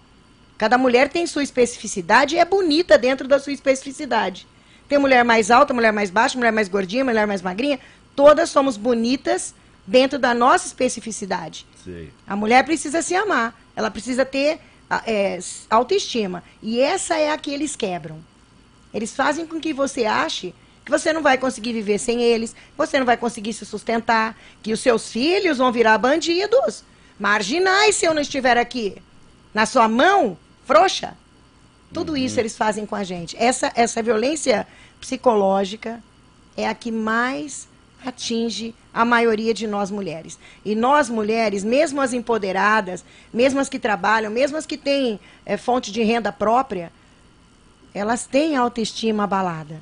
Cada mulher tem sua especificidade e é bonita dentro da sua especificidade. Tem mulher mais alta, mulher mais baixa, mulher mais gordinha, mulher mais magrinha. Todas somos bonitas dentro da nossa especificidade. sei. A mulher precisa se amar, ela precisa ter a- é, autoestima. E essa é a que eles quebram. Eles fazem com que você ache que você não vai conseguir viver sem eles, você não vai conseguir se sustentar, que os seus filhos vão virar bandidos, marginais se eu não estiver aqui. Na sua mão, frouxa. Tudo isso eles fazem com a gente. Essa, essa violência psicológica, é a que mais atinge a maioria de nós mulheres. E nós mulheres, mesmo as empoderadas, mesmo as que trabalham, mesmo as que têm é, fonte de renda própria, elas têm autoestima abalada.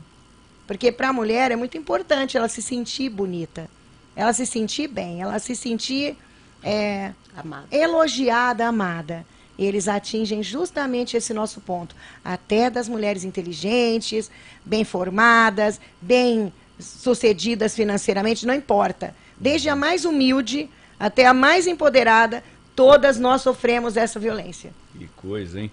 Porque para a mulher é muito importante ela se sentir bonita, ela se sentir bem, ela se sentir é, amada. elogiada, amada. Eles atingem justamente esse nosso ponto. Até das mulheres inteligentes, bem formadas, bem sucedidas financeiramente, não importa. Desde a mais humilde até a mais empoderada, todas nós sofremos essa violência. Que coisa, hein?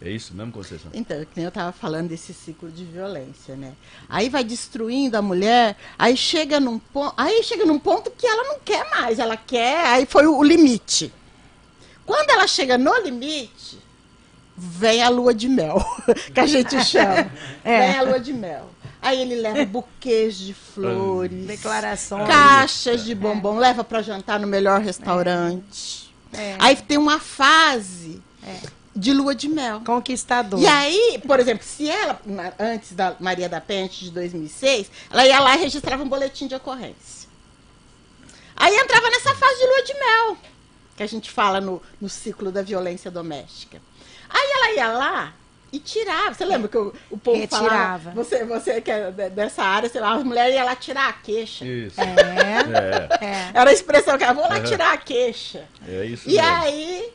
É isso mesmo, Conceição? Então, que eu estava falando desse ciclo de violência, né? Aí vai destruindo a mulher, aí chega num ponto, aí chega num ponto que ela não quer mais, ela quer, aí foi o, o limite. Quando ela chega no limite, vem a lua de mel, que a gente chama. É. Vem a lua de mel. Aí ele leva buquês de flores, declarações, caixas de bombom, leva para jantar no melhor restaurante. É. Aí tem uma fase é. de lua de mel. Conquistador. E aí, por exemplo, se ela, antes da Maria da Pente de 2006, ela ia lá e registrava um boletim de ocorrência. Aí entrava nessa fase de lua de mel, que a gente fala no, no ciclo da violência doméstica. Aí ela ia lá e tirava. Você lembra que o, o povo Retirava. falava? Você, você que é dessa área, sei lá, as mulheres iam lá tirar a queixa. Isso. É. é. é. Era a expressão que ela, vou lá tirar a queixa. É isso E mesmo. aí,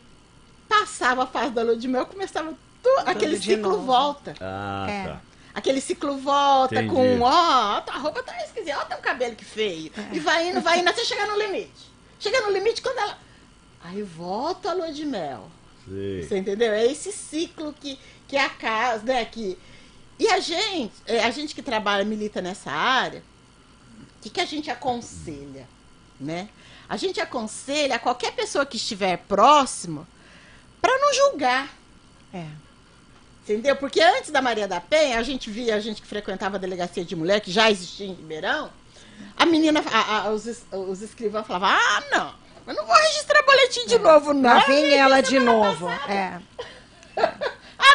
passava a fase da lua de mel, começava tu, aquele ciclo novo. volta. Ah, é. tá. Aquele ciclo volta Entendi. com, ó, oh, tua roupa tá esquisita, ó, teu cabelo que feio. É. E vai indo, vai indo, até chegar no limite. Chega no limite quando ela. Aí volta a lua de mel. Sim. Você entendeu? É esse ciclo que, que é a casa, né? Que... E a gente, é, a gente que trabalha, milita nessa área, o que, que a gente aconselha, né? A gente aconselha a qualquer pessoa que estiver próximo para não julgar. É. Entendeu? Porque antes da Maria da Penha, a gente via, a gente que frequentava a delegacia de mulher, que já existia em Ribeirão, a menina, a, a, os, os escrivãos falavam, ah, não, eu não vou registrar boletim de é. novo, não. Lá vem ela de novo. É.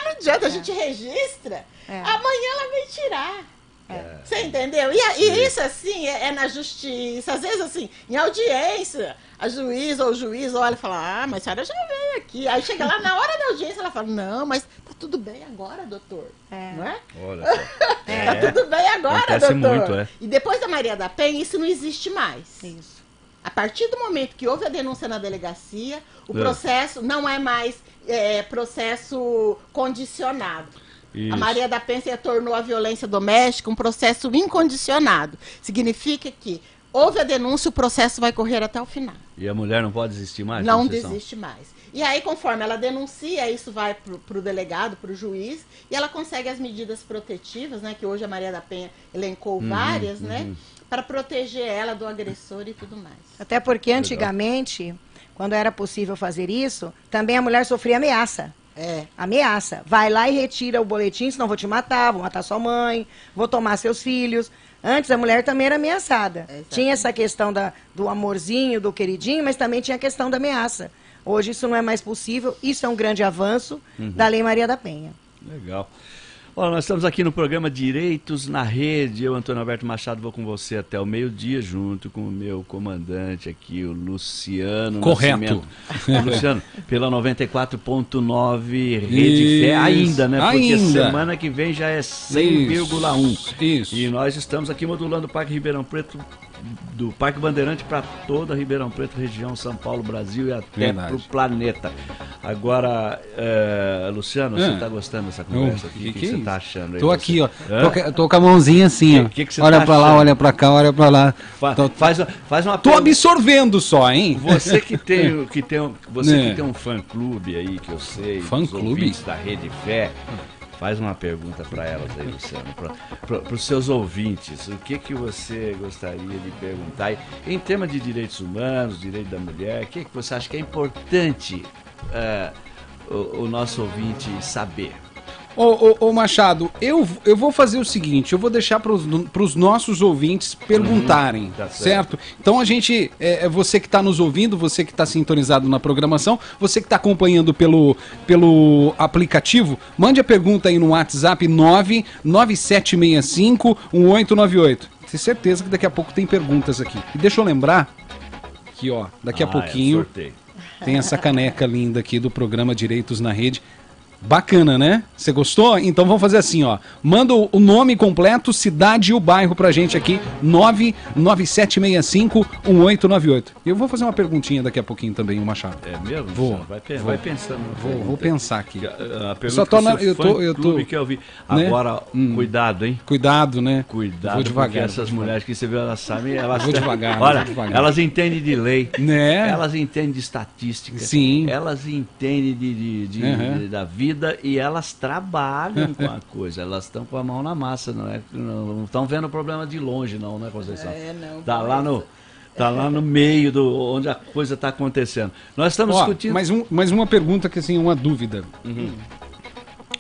Não adianta, é. a gente registra, é. amanhã ela vem tirar. É. Você entendeu? E, e isso, assim, é, é, na justiça. Às vezes, assim, em audiência, a juíza ou o juiz olha e fala: Ah, mas a senhora já veio aqui. Aí chega lá na hora da audiência, ela fala: Não, mas tá tudo bem agora, doutor. É. Não é? Olha é. Tá tudo bem agora, Acontece doutor. Muito, é. E depois da Maria da Penha, isso não existe mais. Isso. A partir do momento que houve a denúncia na delegacia, o é. processo não é mais é, processo condicionado. Isso. A Maria da Penha tornou a violência doméstica um processo incondicionado. Significa que houve a denúncia, o processo vai correr até o final. E a mulher não pode desistir mais? Não desiste mais. E aí, conforme ela denuncia, isso vai para o delegado, para o juiz, e ela consegue as medidas protetivas, né? Que hoje a Maria da Penha elencou uhum, várias, né, uhum. né? Para proteger ela do agressor e tudo mais. Até porque antigamente quando era possível fazer isso, também a mulher sofria ameaça. É. Ameaça. Vai lá e retira o boletim, senão vou te matar, vou matar sua mãe, vou tomar seus filhos. Antes a mulher também era ameaçada. É, tinha essa questão da, do amorzinho, do queridinho, mas também tinha a questão da ameaça. Hoje isso não é mais possível. Isso é um grande avanço uhum. da Lei Maria da Penha. Legal. Olha, nós estamos aqui no programa Direitos na Rede. Eu, Antônio Alberto Machado, vou com você até o meio-dia, junto com o meu comandante aqui, o Luciano. Correto. Luciano, pela 94.9 Rede Fé, ainda, né? Porque ainda. semana que vem já é 100,1. Isso. Isso. E nós estamos aqui modulando o Parque Ribeirão Preto do Parque Bandeirante para toda Ribeirão Preto, região São Paulo, Brasil e até para o planeta. Agora, é, Luciano, você está gostando dessa conversa aqui? O que, que, que, você está achando? Tô aqui, ó. Tô, tô, com a mãozinha assim, ó. Que olha tá para lá, olha para cá, olha para lá. Fa tô, faz, faz uma Tô pergunta. absorvendo só, hein? Você que tem, que tem, você é. que tem um fã clube aí que eu sei, fã clube da Rede Fé. Faz uma pergunta para elas aí, Luciano, para os seus ouvintes. O que, que você gostaria de perguntar? E, em tema de direitos humanos, direito da mulher, o que, que você acha que é importante uh, o, o nosso ouvinte saber? Ô, ô, ô, Machado, eu, eu vou fazer o seguinte, eu vou deixar para os nossos ouvintes perguntarem, uhum, tá certo. certo. Então a gente, é, é você que está nos ouvindo, você que está sintonizado na programação, você que está acompanhando pelo, pelo aplicativo, mande a pergunta aí no WhatsApp 99765 1898. tenho certeza que daqui a pouco tem perguntas aqui. E deixa eu lembrar que, ó, daqui a Ah, é, pouquinho sorteio. tem essa caneca linda aqui do programa Direitos na Rede. Bacana, né? Você gostou? Então vamos fazer assim, ó. Manda o nome completo, cidade e o bairro pra gente aqui, 997651898. E eu vou fazer uma perguntinha daqui a pouquinho também, o Machado. É mesmo? Vou? Vai, vou. vai pensando. Vou, vou pensar aqui. A, a pergunta Só tô que o na- seu eu tô- eu tô- fã-clube quer ouvir. né? Agora, cuidado, hein? Cuidado, né? Cuidado, Vou devagar. porque essas mulheres que você viu, elas sabem, elas Vou devagar, Olha, devagar. elas entendem de lei, Né? elas entendem de estatística, Sim. elas entendem de, de- de- Uhum. de- da vida e elas trabalham com a coisa, elas estão com a mão na massa, não é? Não estão vendo o problema de longe, não, né, Conceição? É, não, Tá lá no, beleza. tá lá no meio do onde a coisa está acontecendo. Nós estamos Ó, discutindo. mais, um, mais uma pergunta que assim, uma dúvida.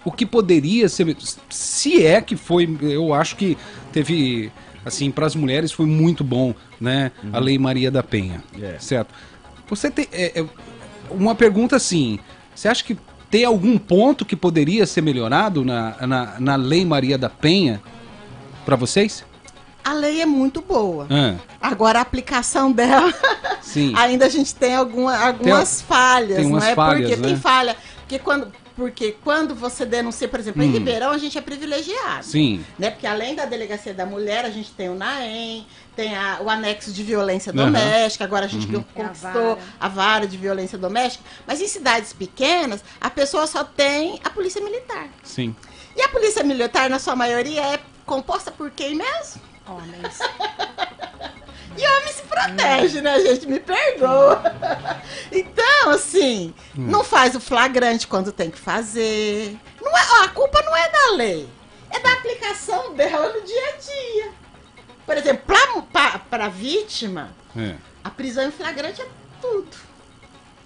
O que poderia ser. Se é que foi. Eu acho que teve. Assim, para as mulheres foi muito bom, né? A Lei Maria da Penha. É. Certo? Você tem. é, é, uma pergunta assim. Você acha que tem algum ponto que poderia ser melhorado na, na, na Lei Maria da Penha para vocês? A lei é muito boa. Ah, Agora a aplicação dela, sim. ainda a gente tem alguma, algumas falhas, tem não é? falhas, porque né? tem falha. Porque quando, porque quando você denuncia, por exemplo, em Hum. Ribeirão a gente é privilegiado. Sim. Né? Porque além da delegacia da mulher, a gente tem o NAEM, tem a- o anexo de violência doméstica, agora a gente a conquistou vara. a vara de violência doméstica. Mas em cidades pequenas, a pessoa só tem a polícia militar. Sim. E a polícia militar, na sua maioria, é composta por quem mesmo? Homens. E homem se protege, né, gente? Me perdoa. Então, assim, não faz o flagrante quando tem que fazer. Não é, ó, a culpa não é da lei, é da aplicação dela no dia a dia. Por exemplo, para a vítima, É. a prisão em flagrante é tudo.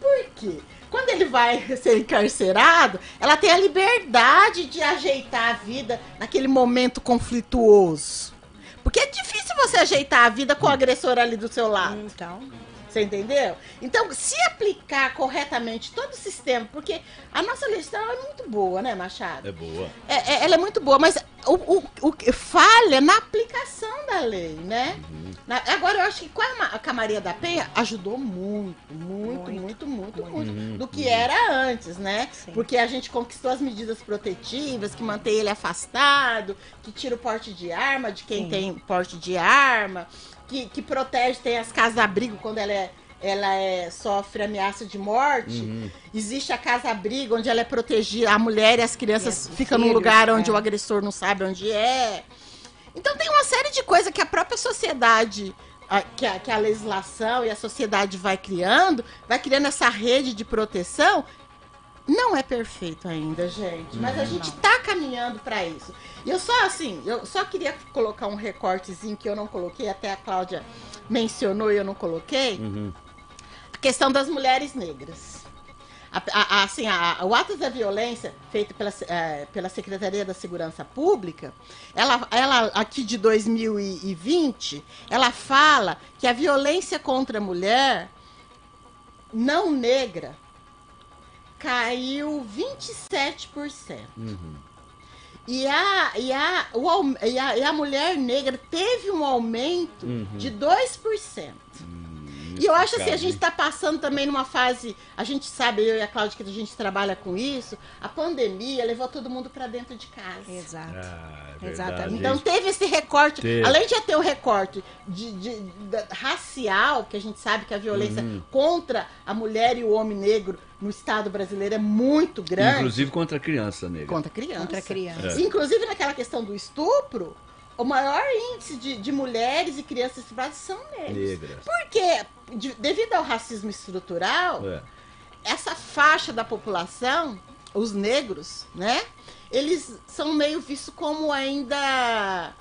Por quê? Quando ele vai ser encarcerado, ela tem a liberdade de ajeitar a vida naquele momento conflituoso. Porque é difícil você ajeitar a vida com o agressor ali do seu lado. Então, Você entendeu? Então, se aplicar corretamente todo o sistema, porque a nossa legislação é muito boa, né, Machado? É boa. É, é- ela é muito boa, mas o, o, o que falha na aplicação da lei, né? Na- agora, eu acho que com a, com a Maria da Penha ajudou muito, muito, muito, muito, muito, do que era antes, né? Sim. Porque a gente conquistou as medidas protetivas, que mantém ele afastado, que tira o porte de arma de quem Sim. tem porte de arma, que, que protege, tem as casas-abrigo quando ela é. Ela é, sofre ameaça de morte. Existe a casa-abrigo, onde ela é protegida, a mulher e as crianças E os ficam num filhos, lugar onde é. o agressor não sabe onde é. Então tem uma série de coisas que a própria sociedade, a- que, a, que a legislação e a sociedade vai criando, vai criando essa rede de proteção. Não é perfeito ainda, gente, mas a gente tá caminhando para isso. E eu só assim, eu só queria colocar um recortezinho que eu não coloquei, até a Cláudia mencionou e eu não coloquei. A questão das mulheres negras. A- a- assim, a- o ato da violência feito pela, eh, pela Secretaria da Segurança Pública, ela, ela aqui de 2020, ela fala que a violência contra a mulher não negra caiu 27%. E a, e, a, o, e, a, e a mulher negra teve um aumento de 2%. E eu acho assim, a gente está passando também numa fase, a gente sabe, eu e a Cláudia, que a gente trabalha com isso, a pandemia levou todo mundo para dentro de casa. exato. Ah, é Exatamente. Então teve esse recorte, Teve. além de ter o recorte de, de- da- racial, que a gente sabe que a violência Uhum. contra a mulher e o homem negro no Estado brasileiro é muito grande. Inclusive contra a criança negra. contra a criança. Contra a criança. É. Inclusive naquela questão do estupro, o maior índice de, de mulheres e crianças estupradas são negros. Negras. Porque, de- devido ao racismo estrutural, É. essa faixa da população, os negros, né? Eles são meio vistos como ainda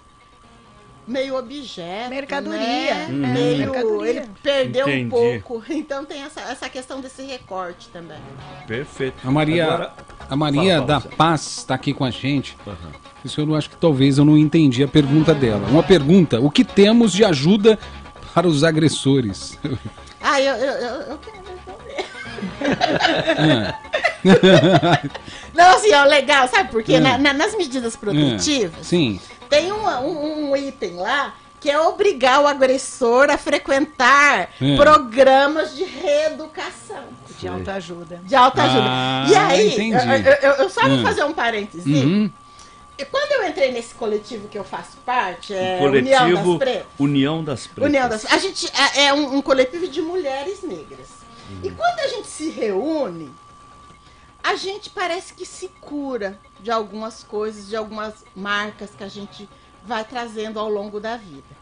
meio objeto, Mercadoria. né? Uhum. Meio, Mercadoria. ele perdeu Entendi. um pouco. Então tem essa, essa questão desse recorte também. Perfeito. A Maria, Agora- a Maria Fala, da fala, Luciano. Paz está aqui com a gente. Aham. Isso eu não acho que talvez eu não entendi a pergunta dela. Uma pergunta: o que temos de ajuda para os agressores? Ah, eu, eu, eu, eu quero responder. Ah, Não, assim, ó, legal, sabe por quê? É. Na- na- nas medidas ah, protetivas, Sim. Tem um, um, um item lá que é obrigar o agressor a frequentar É. programas de reeducação. De autoajuda. De autoajuda. Ah, e aí, eu, eu- eu só vou Hum. fazer um parênteses. Uhum. E quando eu entrei nesse coletivo que eu faço parte, é O União das coletivo Pretas. União das Pretas. União das A gente é, é um, um coletivo de mulheres negras. E quando a gente se reúne, a gente parece que se cura de algumas coisas, de algumas marcas que a gente vai trazendo ao longo da vida.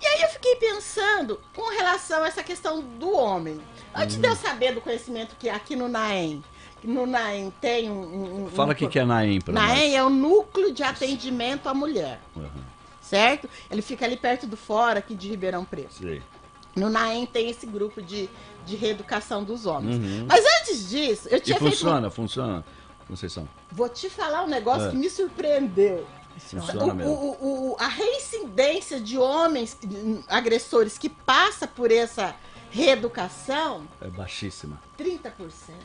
E aí eu fiquei pensando com relação a essa questão do homem. Antes de eu saber do conhecimento que aqui no NAEM, no NAEM tem um... um- um- Fala o que, que é Naem pra NAEM nós. é o Núcleo de Atendimento à Mulher, Uhum, certo? Ele fica ali perto do fora, aqui de Ribeirão Preto. sei. No NAEM tem esse grupo de, de reeducação dos homens. Uhum. Mas antes disso, eu E tinha feito. funciona, funciona, Conceição. Vou te falar um negócio É. que me surpreendeu. Funciona O- mesmo. o- o- a reincidência de homens agressores que passa por essa reeducação, É baixíssima. 30%.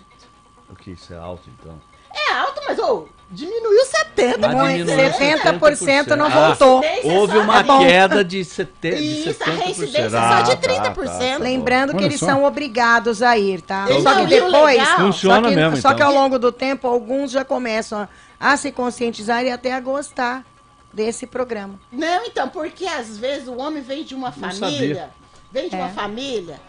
O que isso é alto, então? É alto, mas ô, diminuiu 70%. Ah, Muito, diminuiu 70% não Ah, voltou. Reincidência Houve só uma bom. queda de, sete, de Isso, a 70%. reincidência só Ah, de tá, 30%. tá, Lembrando que eles só. são obrigados a ir, tá? Então, só que depois, legal? Funciona só que, mesmo, só que então. ao longo do tempo, alguns já começam a, a se conscientizar e até a gostar desse programa. Não, então, porque às vezes o homem vem de uma Não família, sabia. vem de uma É. família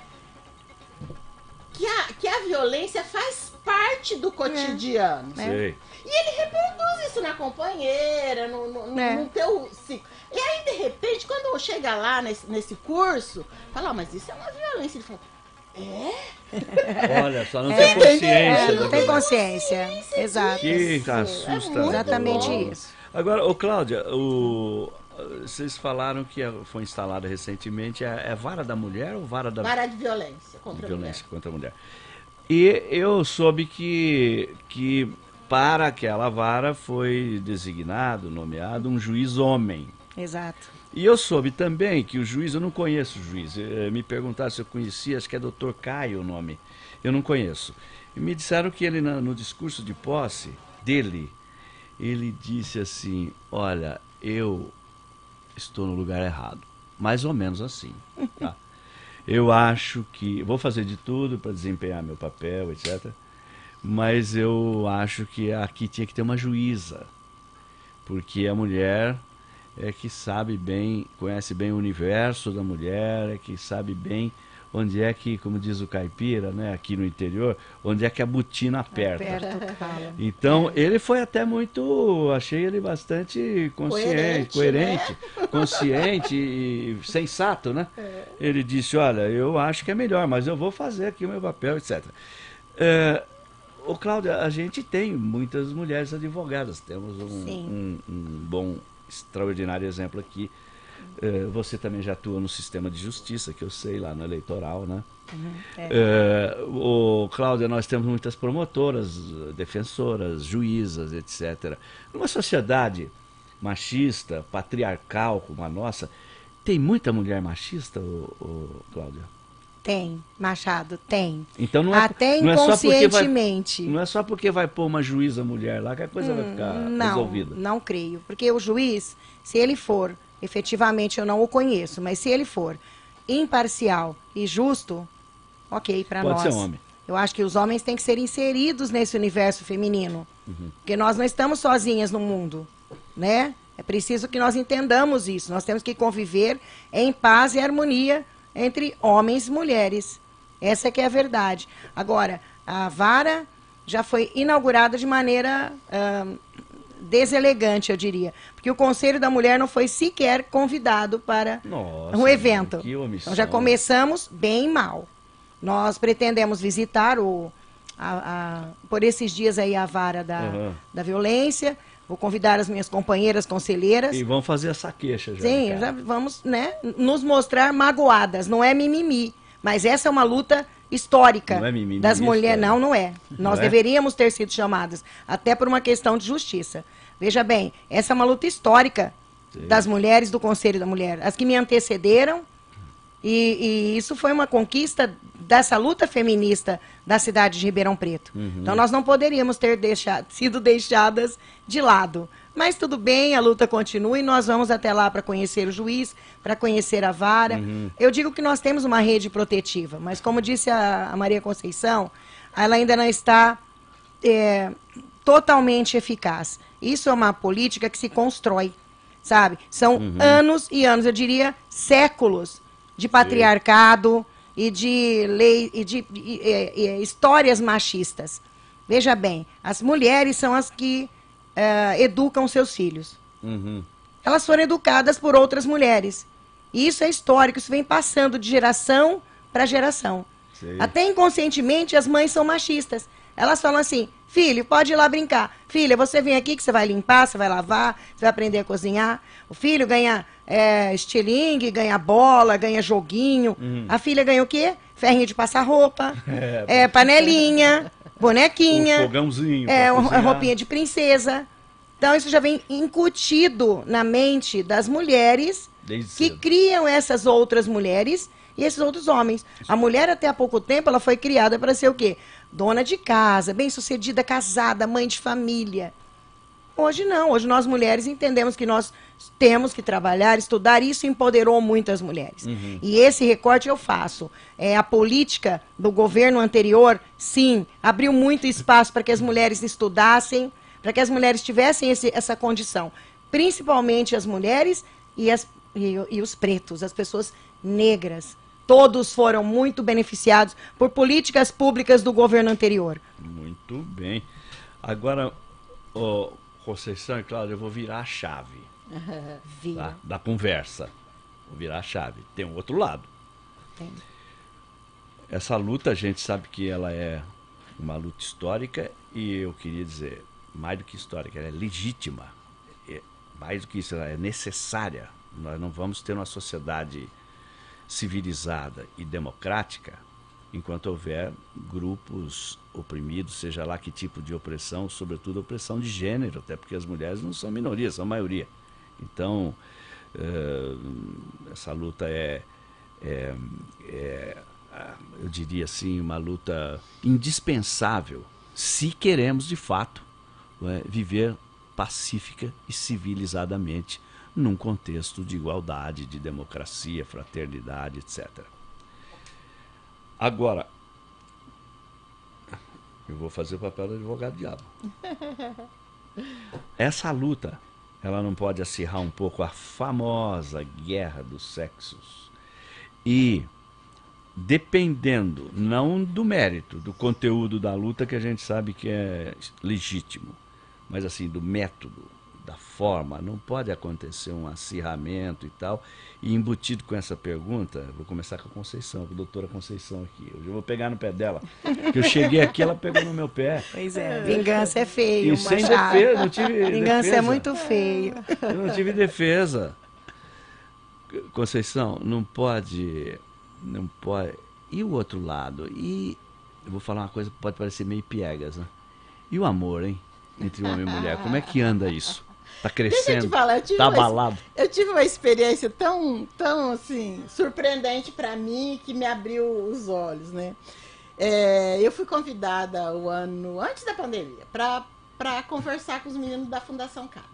que a, que a violência faz parte do cotidiano. É. Sei. E ele reproduz isso na companheira, no, no, É. no teu ciclo. E aí, de repente, quando chega lá nesse, nesse curso, fala, "Ah, mas isso é uma violência. Ele fala, é? Olha, só não É, tem consciência. É, né? não tem consciência. Exato. Que É assusta. muito Exatamente bom. isso. Agora, ô Cláudia, o, vocês falaram que foi instalada recentemente, é, é vara da mulher ou vara da Vara de violência contra a violência contra a mulher? E eu soube que, que para aquela vara foi designado, nomeado um juiz homem. Exato. E eu soube também que o juiz, eu não conheço o juiz, eh, me perguntaram se eu conhecia, acho que é doutor Caio o nome, eu não conheço. E me disseram que ele, no discurso de posse dele, ele disse assim: Olha, eu estou no lugar errado. Mais ou menos assim. tá? Eu acho que. Vou fazer de tudo para desempenhar meu papel, etc. Mas eu acho que aqui tinha que ter uma juíza. Porque a mulher é que sabe bem, conhece bem o universo da mulher, é que sabe bem onde é que, como diz o caipira, né, aqui no interior, onde é que a botina aperta. Calo. Então, ele foi até muito, achei ele bastante consciente, Coerente, coerente, consciente e sensato, né? Ele disse, olha, eu acho que é melhor, mas eu vou fazer aqui o meu papel, etc. É, ô Cláudia, a gente tem muitas mulheres advogadas, temos um, um, um bom, extraordinário exemplo aqui. É, você também já atua no sistema de justiça, que eu sei, lá no eleitoral, né? É, o Cláudia, nós temos muitas promotoras, eh, defensoras, juízas, etc. Numa sociedade machista, patriarcal como a nossa, tem muita mulher machista, ô, ô, Cláudia? Tem, Machado, tem. Então não é, Até não é só porque vai, inconscientemente. não é só porque vai pôr uma juíza mulher lá que a coisa vai ficar Hum, não, resolvida. não creio. Porque o juiz, se ele for, efetivamente eu não o conheço, mas se ele for imparcial e justo, ok para Pode nós. ser homem. Eu acho que os homens têm que ser inseridos nesse universo feminino. Uhum. Porque nós não estamos sozinhas no mundo, né? É preciso que nós entendamos isso. Nós temos que conviver em paz e harmonia entre homens e mulheres. Essa é que é a verdade. Agora, a vara já foi inaugurada de maneira ahn, deselegante, eu diria. Porque o Conselho da Mulher não foi sequer convidado para Nossa, um evento. que omissão. Então já começamos bem mal. Nós pretendemos visitar o, a- a- por esses dias aí a vara da, Aham. da violência. Vou convidar as minhas companheiras conselheiras. E vão fazer essa queixa já. Sim, cara. já vamos né, nos mostrar magoadas. Não é mimimi. Mas essa é uma luta histórica Não é das é mulheres. história. Não, não é. Nós é? deveríamos ter sido chamadas, até por uma questão de justiça. Veja bem, essa é uma luta histórica Sim. das mulheres do Conselho da Mulher. As que me antecederam, e, e isso foi uma conquista dessa luta feminista da cidade de Ribeirão Preto. Uhum. Então nós não poderíamos ter deixado, sido deixadas de lado. Mas tudo bem, a luta continua e nós vamos até lá para conhecer o juiz, para conhecer a vara. Uhum. Eu digo que nós temos uma rede protetiva, mas como disse a, a Maria Conceição, ela ainda não está é, totalmente eficaz. Isso é uma política que se constrói, sabe? São Uhum. anos e anos, eu diria séculos de patriarcado e de lei e de e- e- e histórias machistas. Veja bem, as mulheres são as que eh, educam seus filhos. Uhum. Elas foram educadas por outras mulheres. E isso é histórico, isso vem passando de geração para geração. Sei. Até inconscientemente as mães são machistas. Elas falam assim: filho, pode ir lá brincar. Filha, você vem aqui que você vai limpar, você vai lavar, você vai aprender a cozinhar. O filho ganha é, estilingue, ganha bola, ganha joguinho. A filha ganha o quê? Ferrinho de passar roupa, é, panelinha, bonequinha. O fogãozinho. É, uma roupinha de princesa. Então, isso já vem incutido na mente das mulheres que criam essas outras mulheres e esses outros homens. A mulher, até há pouco tempo, ela foi criada para ser o quê? Dona de casa, bem-sucedida, casada, mãe de família. Hoje não. Hoje nós mulheres entendemos que nós temos que trabalhar, estudar. Isso empoderou muito as mulheres. E esse recorte eu faço. É, a política do governo anterior, sim, abriu muito espaço para que as mulheres estudassem, para que as mulheres tivessem esse- essa condição. Principalmente as mulheres e, as- e- e os pretos, as pessoas negras. Todos foram muito beneficiados por políticas públicas do governo anterior. Muito bem. Agora, ô, Conceição e Cláudia, eu vou virar a chave Vira. tá? da conversa. Vou virar a chave. Tem um outro lado. Tem. Essa luta, a gente sabe que ela é uma luta histórica e eu queria dizer, mais do que histórica, ela é legítima. É, mais do que isso, ela é necessária. Nós não vamos ter uma sociedade civilizada e democrática enquanto houver grupos oprimidos, seja lá que tipo de opressão, sobretudo opressão de gênero, até porque as mulheres não são minoria, são maioria. Então, eh, essa luta é, é, é, eu diria assim, uma luta indispensável se queremos de fato é, viver pacífica e civilizadamente num contexto de igualdade, de democracia, fraternidade, etc. Agora, eu vou fazer o papel do advogado diabo. Essa luta, ela não pode acirrar um pouco a famosa guerra dos sexos. E dependendo não do mérito, do conteúdo da luta que a gente sabe que é legítimo, mas assim do método, da forma, não pode acontecer um acirramento e tal. E embutido com essa pergunta, vou começar com a Conceição, com a doutora Conceição aqui. Hoje eu vou pegar no pé dela, que eu cheguei aqui, ela pegou no meu pé. Pois é, vingança é feio, E sem defesa, não tive Vingança defesa. é muito feio. Eu não tive defesa. Conceição, não pode. Não pode. E o outro lado? E. Eu vou falar uma coisa que pode parecer meio piegas, né? E o amor, hein? Entre homem e mulher. Como é que anda isso? Tá Deixa eu crescendo? te falar, eu tive, tá uma, abalado? eu tive uma experiência tão, tão assim, surpreendente pra mim que me abriu os olhos, né? É, eu fui convidada o ano antes da pandemia pra para conversar com os meninos da Fundação Casa.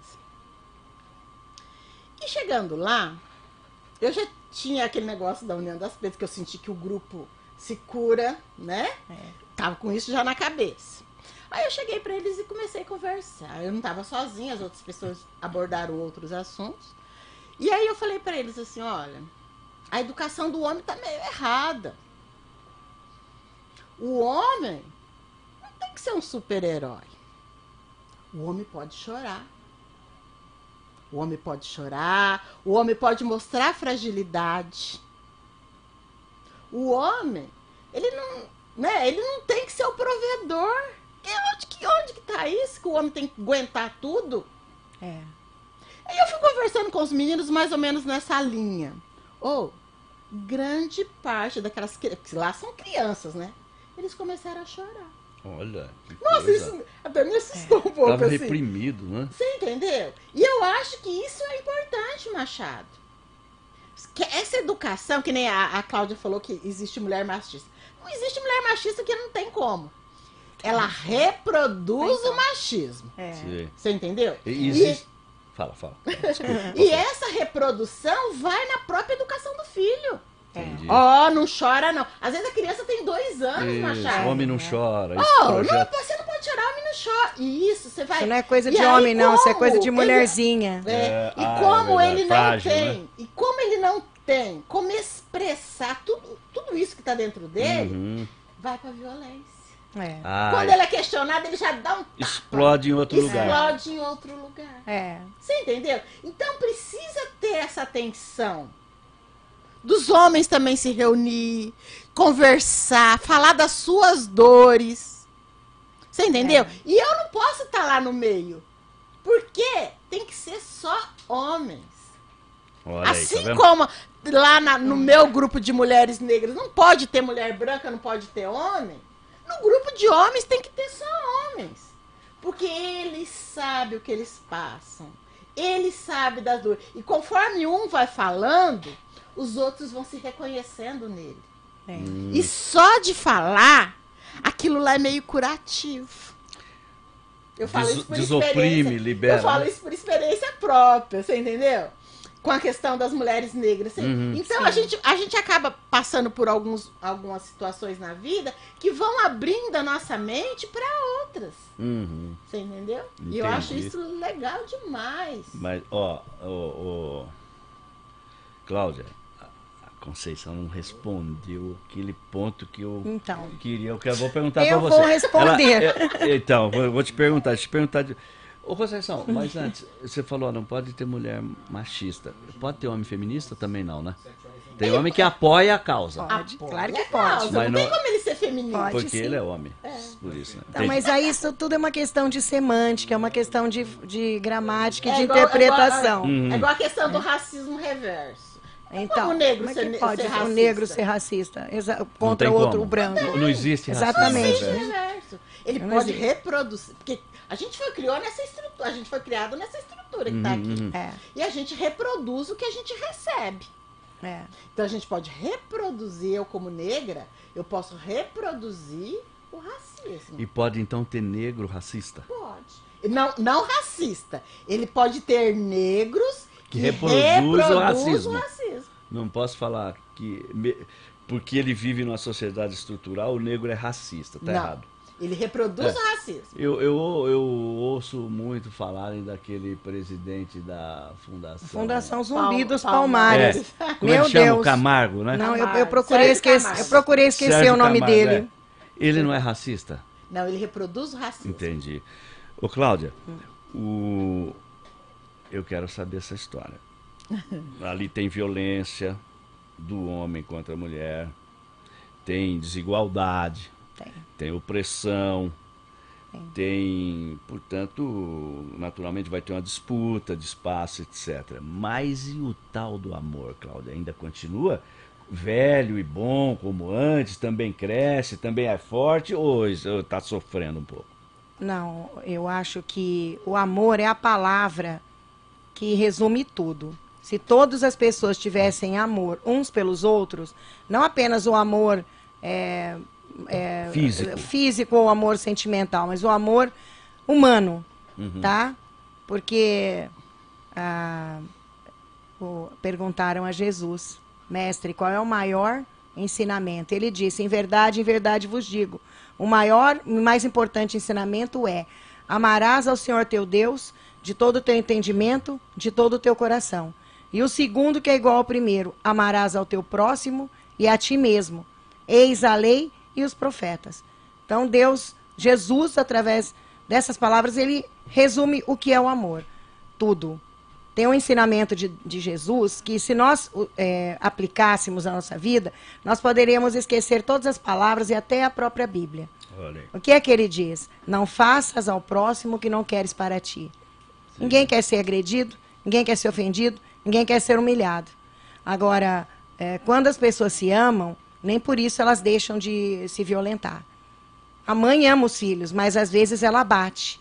E chegando lá, eu já tinha aquele negócio da União das Pretas que eu senti que o grupo se cura, né? Tava com isso já na cabeça. Aí eu cheguei pra eles e comecei a conversar. Eu não tava sozinha, as outras pessoas abordaram outros assuntos. E aí eu falei pra eles assim, olha, a educação do homem tá meio errada. O homem não tem que ser um super-herói. O homem pode chorar. O homem pode chorar, o homem pode mostrar fragilidade. O homem, ele não, né, ele não tem que ser o provedor. E onde que, onde que tá isso? Que o homem tem que aguentar tudo? É. Aí eu fui conversando com os meninos mais ou menos nessa linha. Ou, grande parte daquelas crianças, lá são crianças, né? Eles começaram a chorar. Olha. que Nossa, coisa. isso até me assustou um pouco, Tava assim. reprimido, né? Você entendeu? E eu acho que isso é importante, Machado. Que essa educação, que nem a, a Cláudia falou que existe mulher machista. Não existe mulher machista que não tem como. Ela reproduz o machismo. É. Você entendeu? E E- Fala, fala. E essa reprodução vai na própria educação do filho. Entendi. Ó, não chora não. Às vezes a criança tem dois anos, Machado. homem não chora. Oh, esse não, projeto- você não pode chorar, homem não chora. Isso, você vai. Isso não é coisa E de aí, homem, não. Isso é como coisa de ele- mulherzinha. É, É, e ah, é como ele não frágil, tem, né? e como ele não tem como expressar tudo, tudo isso que tá dentro dele, Uhum. vai pra violência. É. Ah, Quando ele é questionado, ele já dá um tapa. explode em outro lugar. Explode em outro lugar. É. Você entendeu? Então precisa ter essa atenção. Dos homens também se reunir, conversar, falar das suas dores. Você entendeu? É. E eu não posso estar lá no meio. Porque tem que ser só homens. Olha aí, tá assim como lá na- no meu grupo de mulheres negras não pode ter mulher branca, não pode ter homem. No grupo de homens tem que ter só homens. Porque eles sabem o que eles passam. Eles sabem das dores. E conforme um vai falando, os outros vão se reconhecendo nele. é. E só de falar, aquilo lá é meio curativo. Eu falo Des- isso por desoprime, experiência. libera, Eu falo né? isso por experiência própria, você entendeu? Com a questão das mulheres negras. assim. Uhum. Então a gente, a gente acaba passando por alguns, algumas situações na vida que vão abrindo a nossa mente para outras. Uhum. Você entendeu? E eu acho Entendi. isso legal demais. Mas, ó, ó, ó, Cláudia, Conceição não respondeu aquele ponto que eu Então. queria. Eu vou perguntar Eu pra você. vou responder. Ela- é, então, vou, vou te perguntar, deixa eu te perguntar. De... Ô, Conceição, mas antes, você falou, não pode ter mulher machista. Pode ter homem feminista? Também não, né? Tem homem que apoia a causa. Pode, claro que É pode. Mas não, tem não- como ele ser feminino. Pode. Porque sim. ele é homem. Por isso, né? Tá, Entendi. mas aí isso tudo é uma questão de semântica, é uma questão de, de gramática e É de igual- é igual- interpretação. Uhum. É igual a questão do racismo reverso. Então, Como o negro como é ser que pode ser o negro ser racista Exa- Não contra o outro, como. o branco? Não, não existe racismo Exatamente. reverso. Reverso. Ele Não pode existe. reproduzir. Porque a gente foi criou nessa estrutura, a gente foi criado nessa estrutura que tá Uhum, aqui. uhum. É, E a gente reproduz o que a gente recebe. é. Então a gente pode reproduzir, eu como negra, eu posso reproduzir o racismo. E pode então ter negro racista. Pode. Não, não racista. Ele pode ter negros Que que, reproduz o racismo. o racismo. Não posso falar que me- porque ele vive numa sociedade estrutural, o negro é racista, tá Não. errado. Ele reproduz É. o racismo. Eu, eu, eu ouço muito falarem daquele presidente da Fundação. Fundação Zumbi Pal- dos Palmares. Palmares. É. Como é Meu? Deus. O Camargo, né? Não, eu, eu procurei esquecer, eu procurei esquecer Sérgio o nome Camargo, dele. é. Ele não é racista? Não, ele reproduz o racismo. Entendi. Ô, Cláudia, o... eu quero saber essa história. Ali tem violência do homem contra a mulher, tem desigualdade, Tem. tem opressão, Tem. tem, portanto, naturalmente vai ter uma disputa de espaço, etc. Mas e o tal do amor, Cláudia? Ainda continua velho e bom como antes? Também cresce, também é forte ou está sofrendo um pouco? Não, eu acho que o amor é a palavra que resume tudo. Se todas as pessoas tivessem amor uns pelos outros, não apenas o amor é, é, Físico. físico ou amor sentimental, mas o amor humano, Uhum. tá? Porque ah, o- perguntaram a Jesus, mestre, qual é o maior ensinamento? Ele disse, em verdade, em verdade vos digo, o maior e mais importante ensinamento é, amarás ao Senhor teu Deus de todo o teu entendimento, de todo o teu coração. E o segundo, que é igual ao primeiro, amarás ao teu próximo e a ti mesmo. Eis a lei e os profetas. Então, Deus, Jesus, através dessas palavras, ele resume o que é o amor. Tudo. Tem um ensinamento de, de Jesus que, se nós é, aplicássemos na nossa vida, nós poderíamos esquecer todas as palavras e até a própria Bíblia. Olha. O que é que ele diz? Não faças ao próximo o que não queres para ti. Ninguém quer ser agredido, ninguém quer ser ofendido, ninguém quer ser humilhado. Agora, é, quando as pessoas se amam, nem por isso elas deixam de se violentar. A mãe ama os filhos, mas às vezes ela bate.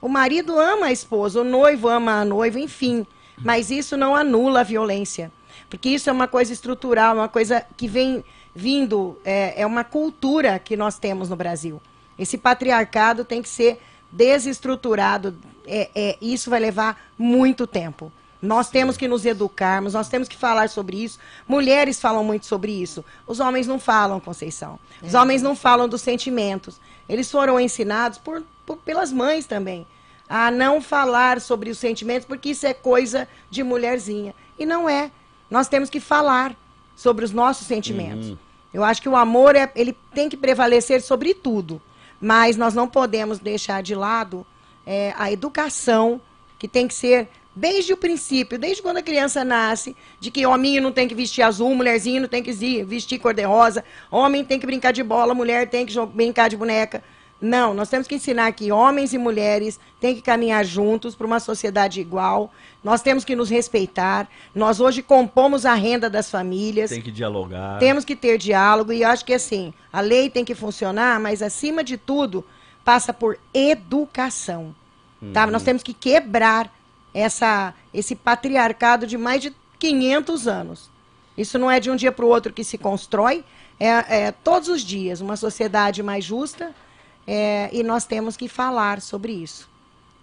O marido ama a esposa, o noivo ama a noiva, enfim. Mas isso não anula a violência. Porque isso é uma coisa estrutural, uma coisa que vem vindo, é, é uma cultura que nós temos no Brasil. Esse patriarcado tem que ser desestruturado, é, é, isso vai levar muito tempo. Nós temos que nos educarmos, nós temos que falar sobre isso. Mulheres falam muito sobre isso. Os homens não falam, Conceição. Os é. homens não falam dos sentimentos. Eles foram ensinados por, por, pelas mães também a não falar sobre os sentimentos, porque isso é coisa de mulherzinha. E não é. Nós temos que falar sobre os nossos sentimentos. Uhum. Eu acho que o amor é, ele tem que prevalecer sobre tudo. Mas nós não podemos deixar de lado é, a educação, que tem que ser desde o princípio, desde quando a criança nasce, de que homem não tem que vestir azul, mulherzinho não tem que vestir cor-de-rosa, homem tem que brincar de bola, mulher tem que brincar de boneca. Não, nós temos que ensinar que homens e mulheres têm que caminhar juntos para uma sociedade igual. Nós temos que nos respeitar. Nós hoje compomos a renda das famílias. Tem que dialogar. Temos que ter diálogo e acho que assim, a lei tem que funcionar, mas acima de tudo, passa por educação. Uhum. Tá? Nós temos que quebrar essa, esse patriarcado de mais de 500 anos. Isso não é de um dia para o outro que se constrói, é, é, todos os dias uma sociedade mais justa é, e nós temos que falar sobre isso.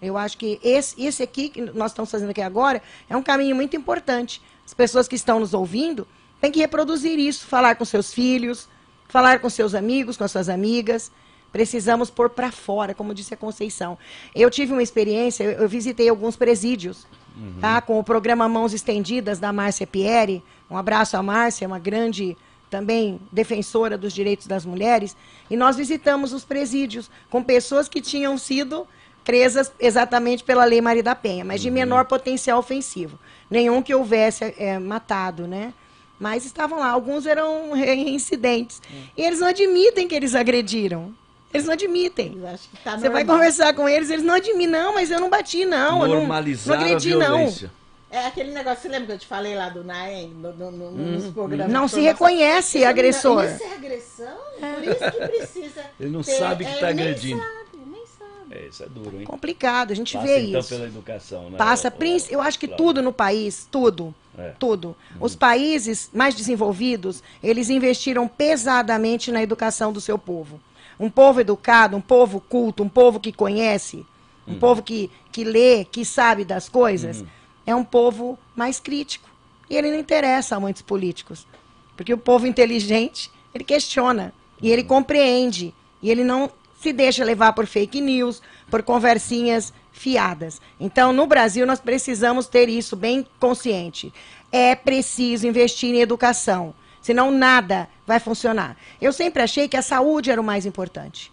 Eu acho que esse, esse aqui que nós estamos fazendo aqui agora é um caminho muito importante. As pessoas que estão nos ouvindo têm que reproduzir isso, falar com seus filhos, falar com seus amigos, com suas amigas. Precisamos pôr para fora, como disse a Conceição. Eu tive uma experiência, eu, eu visitei alguns presídios, uhum. tá? Com o programa Mãos Estendidas da Márcia Pieri. Um abraço à Márcia, uma grande também defensora dos direitos das mulheres. E nós visitamos os presídios com pessoas que tinham sido presas exatamente pela Lei Maria da Penha, mas de uhum. menor potencial ofensivo. Nenhum que houvesse é, matado, né? Mas estavam lá, alguns eram reincidentes. Uhum. E eles não admitem que eles agrediram. Eles não admitem. Tá Você vai conversar com eles, eles não admitem, não, mas eu não bati, não. Normalizar eu não, não agredi, não. É aquele negócio, você lembra que eu te falei lá do Naem, no, no, no, hum, nos programas? Não se reconhece agressor. Isso é agressão? Por isso que precisa. Ele não ter, sabe que está é, agredindo. Nem sabe, nem sabe. É, isso é duro, hein? Complicado, a gente Passa, vê então, isso. pela educação, né? Passa, eu acho que tudo no país, tudo, é. tudo. Hum. Os países mais desenvolvidos, eles investiram pesadamente na educação do seu povo um povo educado, um povo culto, um povo que conhece, um uhum. povo que, que lê, que sabe das coisas, uhum. é um povo mais crítico. E ele não interessa a muitos políticos. Porque o povo inteligente, ele questiona, e ele compreende, e ele não se deixa levar por fake news, por conversinhas fiadas. Então, no Brasil, nós precisamos ter isso bem consciente. É preciso investir em educação. Senão nada vai funcionar. Eu sempre achei que a saúde era o mais importante.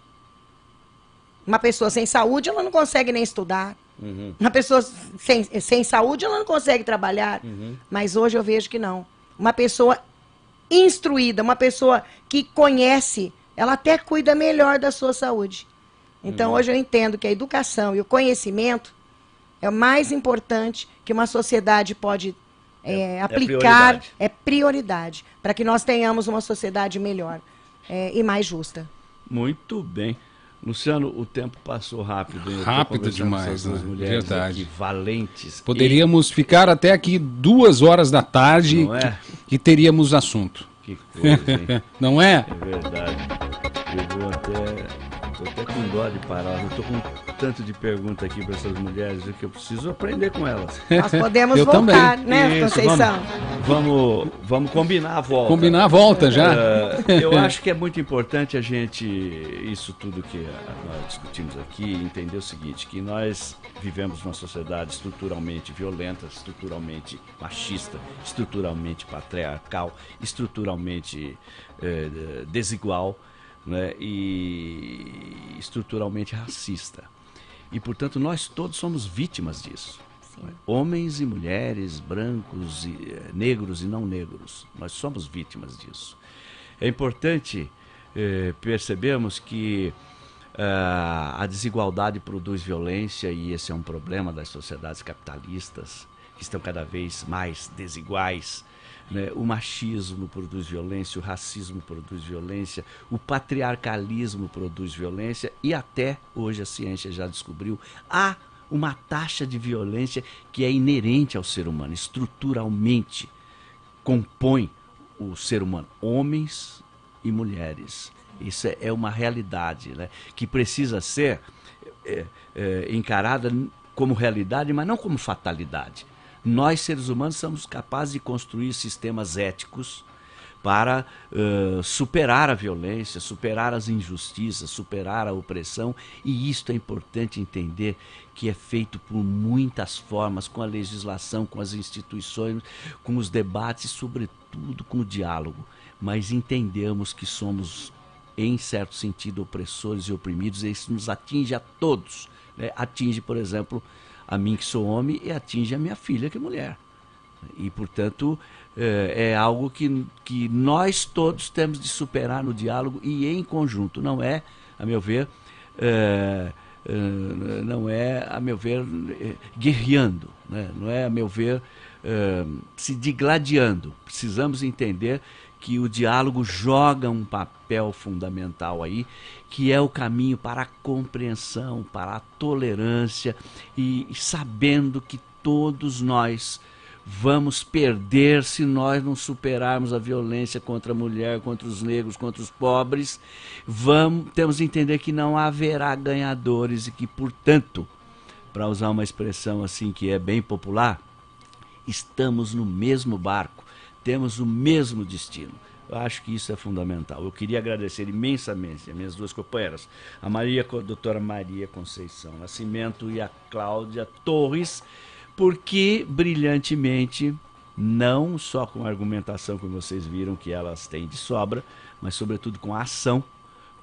Uma pessoa sem saúde, ela não consegue nem estudar. Uhum. Uma pessoa sem, sem saúde, ela não consegue trabalhar. Uhum. Mas hoje eu vejo que não. Uma pessoa instruída, uma pessoa que conhece, ela até cuida melhor da sua saúde. Então uhum. hoje eu entendo que a educação e o conhecimento é o mais importante que uma sociedade pode é, é, é, aplicar é prioridade para que nós tenhamos uma sociedade melhor é, e mais justa. Muito bem. Luciano, o tempo passou rápido. Hein? Rápido demais, né? Verdade. valentes. Poderíamos e... ficar até aqui duas horas da tarde Não é? que, teríamos assunto. Que coisa, hein? Não é? É verdade. Eu vou até Tô até com dó de parar. Eu tô com tanto de pergunta aqui para essas mulheres que eu preciso aprender com elas. Nós podemos eu voltar, também. né, Isso, Conceição? Vamos, vamos, vamos, combinar a volta. Combinar a volta já? Uh, eu acho que é muito importante a gente, isso tudo que nós discutimos aqui, entender o seguinte, que nós vivemos numa sociedade estruturalmente violenta, estruturalmente machista, estruturalmente patriarcal, estruturalmente eh, desigual né, e estruturalmente racista. E, portanto, nós todos somos vítimas disso. Né? Homens e mulheres, brancos, e, eh, negros e não negros. Nós somos vítimas disso. É importante eh, percebermos que uh, a desigualdade produz violência e esse é um problema das sociedades capitalistas que estão cada vez mais desiguais né? O machismo produz violência, o racismo produz violência, o patriarcalismo produz violência e até hoje a ciência já descobriu há uma taxa de violência que é inerente ao ser humano, estruturalmente compõe o ser humano, homens e mulheres. Isso é, é uma realidade né? que precisa ser é, é, encarada como realidade, mas não como fatalidade. Nós, seres humanos, somos capazes de construir sistemas éticos para uh, superar a violência, superar as injustiças, superar a opressão, e isto é importante entender que é feito por muitas formas, com a legislação, com as instituições, com os debates e, sobretudo, com o diálogo. Mas entendemos que somos, em certo sentido, opressores e oprimidos, e isso nos atinge a todos. Né? Atinge, por exemplo, a mim que sou homem e atinge a minha filha que é mulher. E, portanto, é, é, algo que, que nós todos temos de superar no diálogo e em conjunto. Não é, a meu ver, é, é, não é, a meu ver, guerreando, né? não é, a meu ver, se digladiando. Precisamos entender que o diálogo joga um papel fundamental aí, que é o caminho para a compreensão, para a tolerância e sabendo que todos nós vamos perder se nós não superarmos a violência contra a mulher, contra os negros, contra os pobres. Vamos, temos que entender que não haverá ganhadores e que, portanto, para usar uma expressão assim que é bem popular, estamos no mesmo barco, temos o mesmo destino. Eu acho que isso é fundamental. Eu queria agradecer imensamente as minhas duas companheiras, a Maria, a doutora Maria Conceição Nascimento e a Cláudia Torres, porque brilhantemente, não só com a argumentação que vocês viram que elas têm de sobra, mas sobretudo com a ação,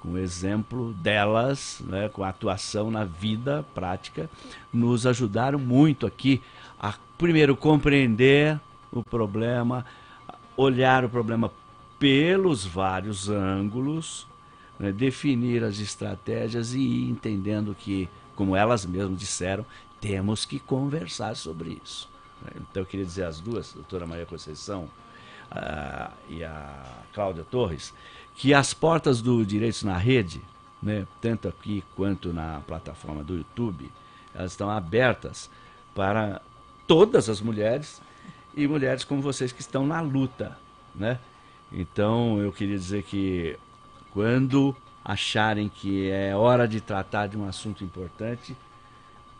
com o exemplo delas, né, com a atuação na vida prática, nos ajudaram muito aqui a primeiro compreender o problema, olhar o problema pelos vários ângulos, né, definir as estratégias e ir entendendo que, como elas mesmas disseram, temos que conversar sobre isso. Né. Então eu queria dizer às duas, a doutora Maria Conceição uh, e a Cláudia Torres, que as portas do Direitos na Rede, né, tanto aqui quanto na plataforma do YouTube, elas estão abertas para todas as mulheres e mulheres como vocês que estão na luta, né? Então eu queria dizer que quando acharem que é hora de tratar de um assunto importante,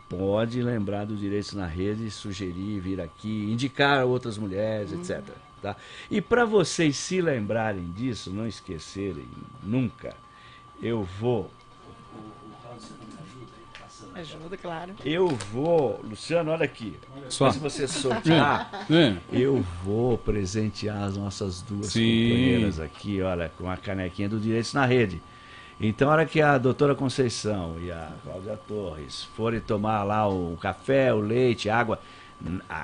pode lembrar do Direitos na Rede, sugerir, vir aqui, indicar outras mulheres, uhum. etc. Tá? E para vocês se lembrarem disso, não esquecerem nunca, eu vou Ajuda, claro. Eu vou, Luciano, olha aqui. Só. Se você sortear, eu vou presentear as nossas duas Sim. companheiras aqui, olha, com a canequinha do Direitos na Rede. Então, a hora que a doutora Conceição e a Cláudia Torres forem tomar lá o café, o leite, água,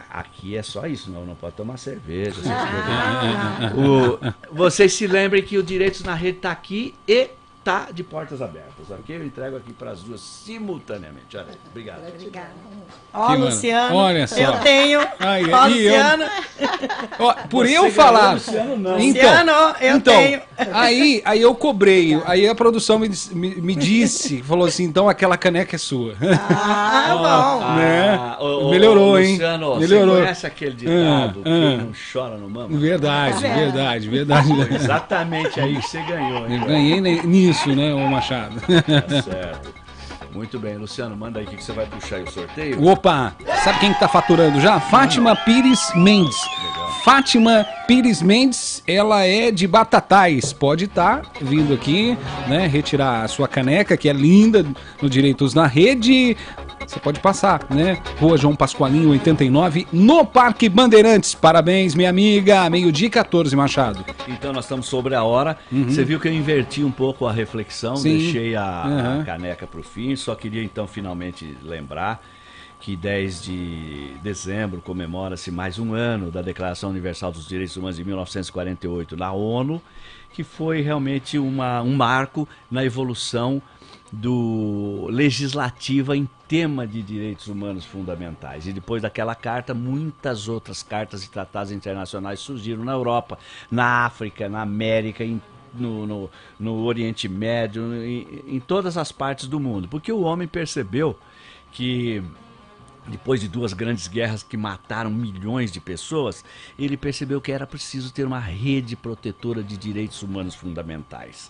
aqui é só isso, não, não pode tomar cerveja. Ah, o, vocês se lembrem que o Direitos na Rede está aqui e tá de portas abertas, ok? Eu entrego aqui para as duas simultaneamente. Olha, obrigado. Obrigada. Ó, Luciano, olha só. eu tenho. Ai, ó, Luciano. Ó, por Você eu falar. Luciano, não. Então, Luciano, eu então, tenho. Aí, aí eu cobrei. Aí a produção me, me, me, disse, falou assim: então aquela caneca é sua. Ah, bom. né? Ah, Melhorou, hein? Luciano, Melhorou. Você conhece aquele ditado ah, ah. que não chora no mama? Verdade, é. verdade, verdade. Exatamente aí, você ganhou. Hein, eu ganhei nisso isso, né, o Machado? Tá certo. Muito bem, Luciano, manda aí o que você vai puxar aí o sorteio. Opa! Sabe quem que tá faturando já? Fátima Pires Mendes. Legal. Fátima Pires Mendes, ela é de Batatais. Pode estar tá vindo aqui, né? Retirar a sua caneca, que é linda, no Direitos na Rede você pode passar, né? Rua João Pascoalinho, 89, no Parque Bandeirantes. Parabéns, minha amiga. Meio-dia 14, Machado. Então, nós estamos sobre a hora. Uhum. Você viu que eu inverti um pouco a reflexão, Sim. deixei a, uhum. a caneca para o fim. Só queria, então, finalmente lembrar que 10 de dezembro comemora-se mais um ano da Declaração Universal dos Direitos Humanos de 1948 na ONU, que foi realmente uma, um marco na evolução do legislativa em tema de direitos humanos fundamentais. E depois daquela carta, muitas outras cartas e tratados internacionais surgiram na Europa, na África, na América, em, no, no, no, Oriente Médio, em, em todas as partes do mundo. Porque o homem percebeu que depois de duas grandes guerras que mataram milhões de pessoas, ele percebeu que era preciso ter uma rede protetora de direitos humanos fundamentais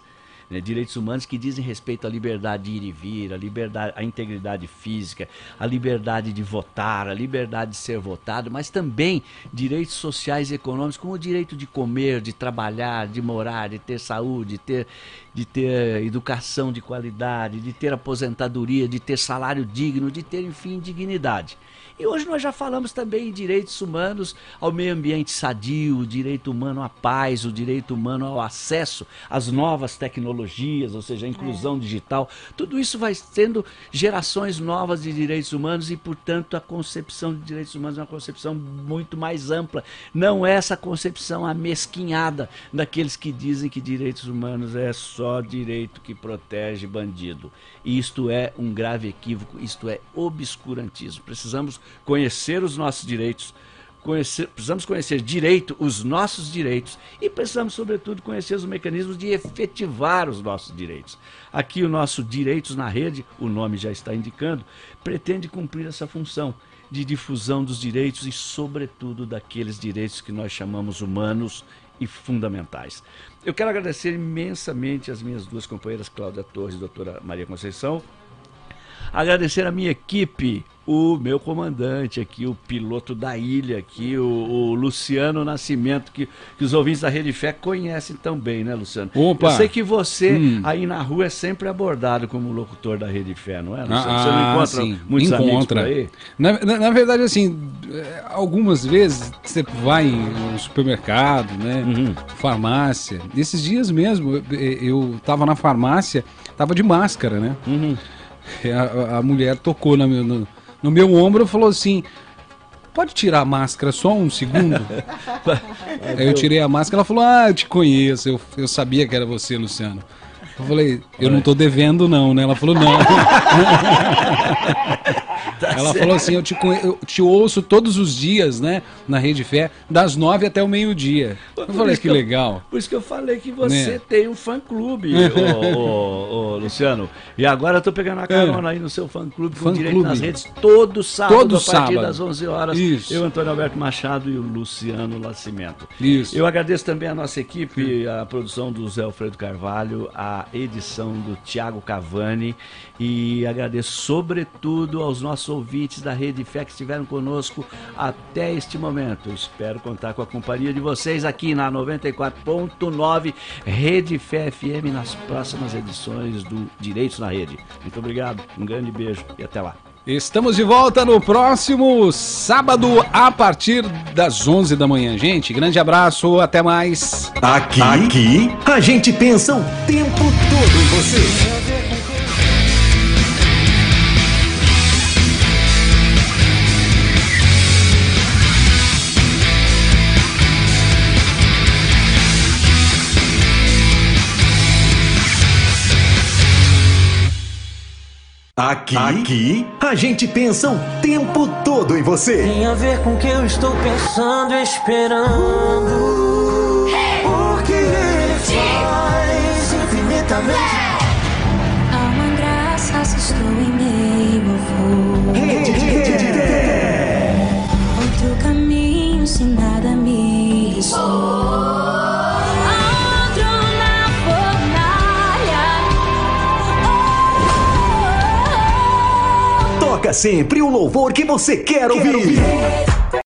né, direitos humanos que dizem respeito à liberdade de ir e vir, à liberdade, à integridade física, à liberdade de votar, à liberdade de ser votado, mas também direitos sociais e econômicos, como o direito de comer, de trabalhar, de morar, de ter saúde, de ter, de ter educação de qualidade, de ter aposentadoria, de ter salário digno, de ter, enfim, dignidade. E hoje nós já falamos também em direitos humanos ao meio ambiente sadio, o direito humano à paz, o direito humano ao acesso às novas tecnologias, ou seja, a inclusão é. digital. Tudo isso vai sendo gerações novas de direitos humanos e, portanto, a concepção de direitos humanos é uma concepção muito mais ampla. Não é essa concepção amesquinhada daqueles que dizem que direitos humanos é só direito que protege bandido. Isto é um grave equívoco, isto é obscurantismo. Precisamos conhecer os nossos direitos, conhecer, precisamos conhecer direito, os nossos direitos, e precisamos, sobretudo, conhecer os mecanismos de efetivar os nossos direitos. Aqui, o nosso Direitos na Rede, o nome já está indicando, pretende cumprir essa função de difusão dos direitos e, sobretudo, daqueles direitos que nós chamamos humanos e fundamentais. Eu quero agradecer imensamente as minhas duas companheiras, Cláudia Torres e doutora Maria Conceição. Agradecer a minha equipe, o meu comandante aqui, o piloto da ilha aqui, o, o, Luciano Nascimento, que, que os ouvintes da Rede Fé conhecem também, né, Luciano? Opa. Eu sei que você hum. aí na rua é sempre abordado como locutor da Rede Fé, não é, Luciano? Ah, você não encontra sim. muitos encontra. amigos por aí? Na, na, na, verdade, assim, algumas vezes você vai no supermercado, né, uhum. farmácia. Esses dias mesmo, eu estava na farmácia, estava de máscara, né? Uhum. A, a mulher tocou na meu, no, no meu ombro e falou assim: Pode tirar a máscara só um segundo? Aí eu tirei a máscara, ela falou: Ah, eu te conheço, eu, eu sabia que era você, Luciano. Eu falei, eu não tô devendo não, né? Ela falou, não. Tá ela certo. falou assim, eu te, eu te ouço todos os dias, né? Na Rede Fé, das nove até o meio-dia. Eu falei, que, que eu, legal. Por isso que eu falei que você né? tem um fã-clube, ô, ô, ô, Luciano. E agora eu tô pegando a carona é. aí no seu fã-clube com fã direito clube. nas redes, todo sábado, todo a partir sábado. das 11 horas. Isso. Eu, Antônio Alberto Machado e o Luciano Nascimento. Isso. Eu agradeço também a nossa equipe, a produção do Zé Alfredo Carvalho, a edição do Tiago Cavani e agradeço sobretudo aos nossos ouvintes da Rede Fé que estiveram conosco até este momento. Espero contar com a companhia de vocês aqui na 94.9 Rede Fé FM nas próximas edições do Direitos na Rede. Muito obrigado, um grande beijo e até lá. Estamos de volta no próximo sábado a partir das 11 da manhã, gente. Grande abraço, até mais. Aqui, aqui, a gente pensa o tempo todo em você. Aqui, aqui, a gente pensa o tempo todo em você. Tem a ver com o que eu estou pensando e esperando. Porque ele faz infinitamente. Há sempre o louvor que você quer ouvir. Quero ouvir.